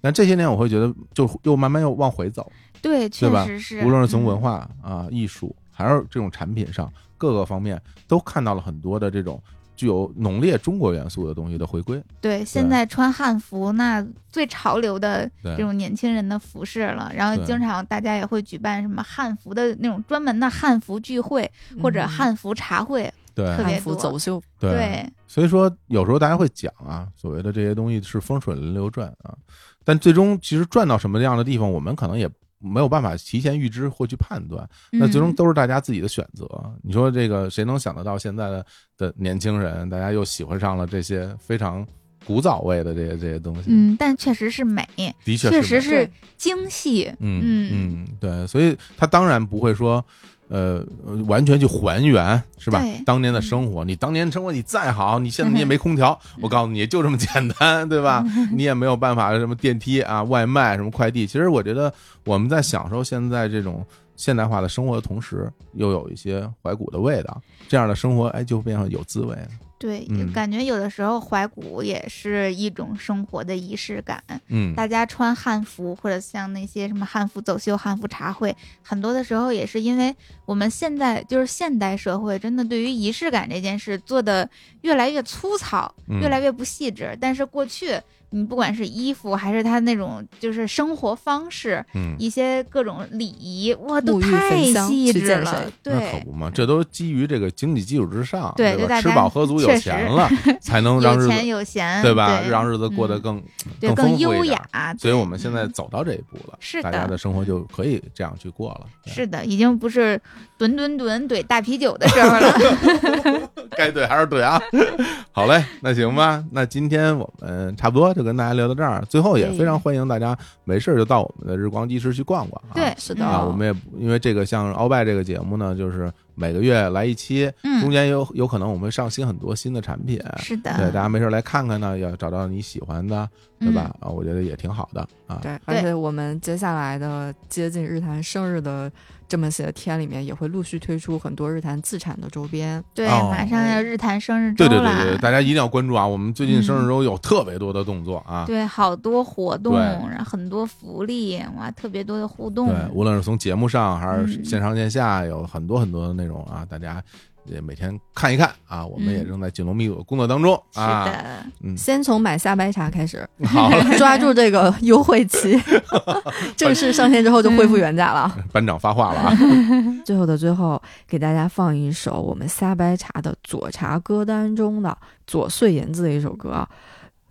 但这些年，我会觉得，就又慢慢又往回走，对，确实是，无论是从文嗯化啊、艺术，还是这种产品上各个方面，都看到了很多的这种具有浓烈中国元素的东西的回归。对，现在穿汉服那最潮流的这种年轻人的服饰了，然后经常大家也会举办什么汉服的那种专门的汉服聚会或者嗯。汉服茶会，对。特别汉服多。走秀，对。对，所以说有时候大家会讲啊，所谓的这些东西是风水轮流转啊，但最终其实转到什么样的地方，我们可能也没有办法提前预知或去判断。那最终嗯都是大家自己的选择。你说这个谁能想得到现在的的年轻人，大家又喜欢上了这些非常古早味的这些这些东西？嗯，但确实是美，的确是美。确实是。精细，嗯嗯。嗯，对，所以他当然不会说。呃，完全去还原是吧？当年的生活，你当年生活你再好，你现在你也没空调，我告诉你，(laughs) 就这么简单，对吧？(laughs) 你也没有办法什么电梯啊、外卖什么快递。其实我觉得我们在享受现在这种现代化的生活的同时，又有一些怀古的味道，这样的生活哎就变得有滋味了。对，嗯感觉有的时候怀古也是一种生活的仪式感。嗯，大家穿汉服，或者像那些什么汉服走秀、汉服茶会，很多的时候也是因为我们现在就是现代社会，真的对于仪式感这件事做的越来越粗糙，嗯越来越不细致。但是过去，你不管是衣服还是他那种就是生活方式，嗯，一些各种礼仪，哇，都太细致了去见谁。那可，不嘛，这都基于这个经济基础之上，对吧？对就大家吃饱喝足有钱了，(laughs) 才能让日有钱有闲，对吧？让日子过得嗯更对更优雅。所以我们现在嗯走到这一步了，是大家的的生活就可以这样去过了。是的，已经不是吨吨吨怼大啤酒的时候了。(laughs) 该怼还是怼啊。(laughs) 好嘞，那行吧，那今天我们差不多就跟大家聊到这儿。最后也非常欢迎大家没事儿就到我们的日光集市去逛逛啊。对，是的啊，嗯我们也因为这个像鳌拜这个节目呢，就是每个月来一期，中嗯，间有有可能我们会上新很多新的产品。是的，对，大家没事儿来看看呢，要找到你喜欢的，对嗯吧？啊，我觉得也挺好的啊。对，而且我们接下来的接近日坛生日的这么些天里面，也会陆续推出很多日坛自产的周边。对，哦马上要日坛生日周对了，对对对，大家一定要关注啊！我们最近生日嗯周有特别多的动作啊。(laughs) 对好多活动，然后很多福利，哇，特别多的互动。对，无论是从节目上还是嗯线上线下，有很多很多的内容啊，大家也每天看一看啊。我们嗯也正在紧锣密鼓的工作当中是啊。的，嗯，先从买虾白茶开始，(laughs) 好，抓住这个优惠期，(laughs) 正式上线之后就恢复原价了。班长发话了啊。(laughs) 最后的最后，给大家放一首我们虾白茶的左茶歌单中的左碎银子的一首歌啊，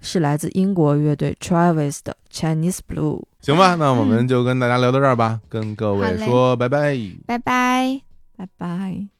是来自英国乐队 Travis 的 Chinese Blue。行吧，那我们就跟大家聊到这儿吧，跟各位说拜拜。拜拜。拜拜。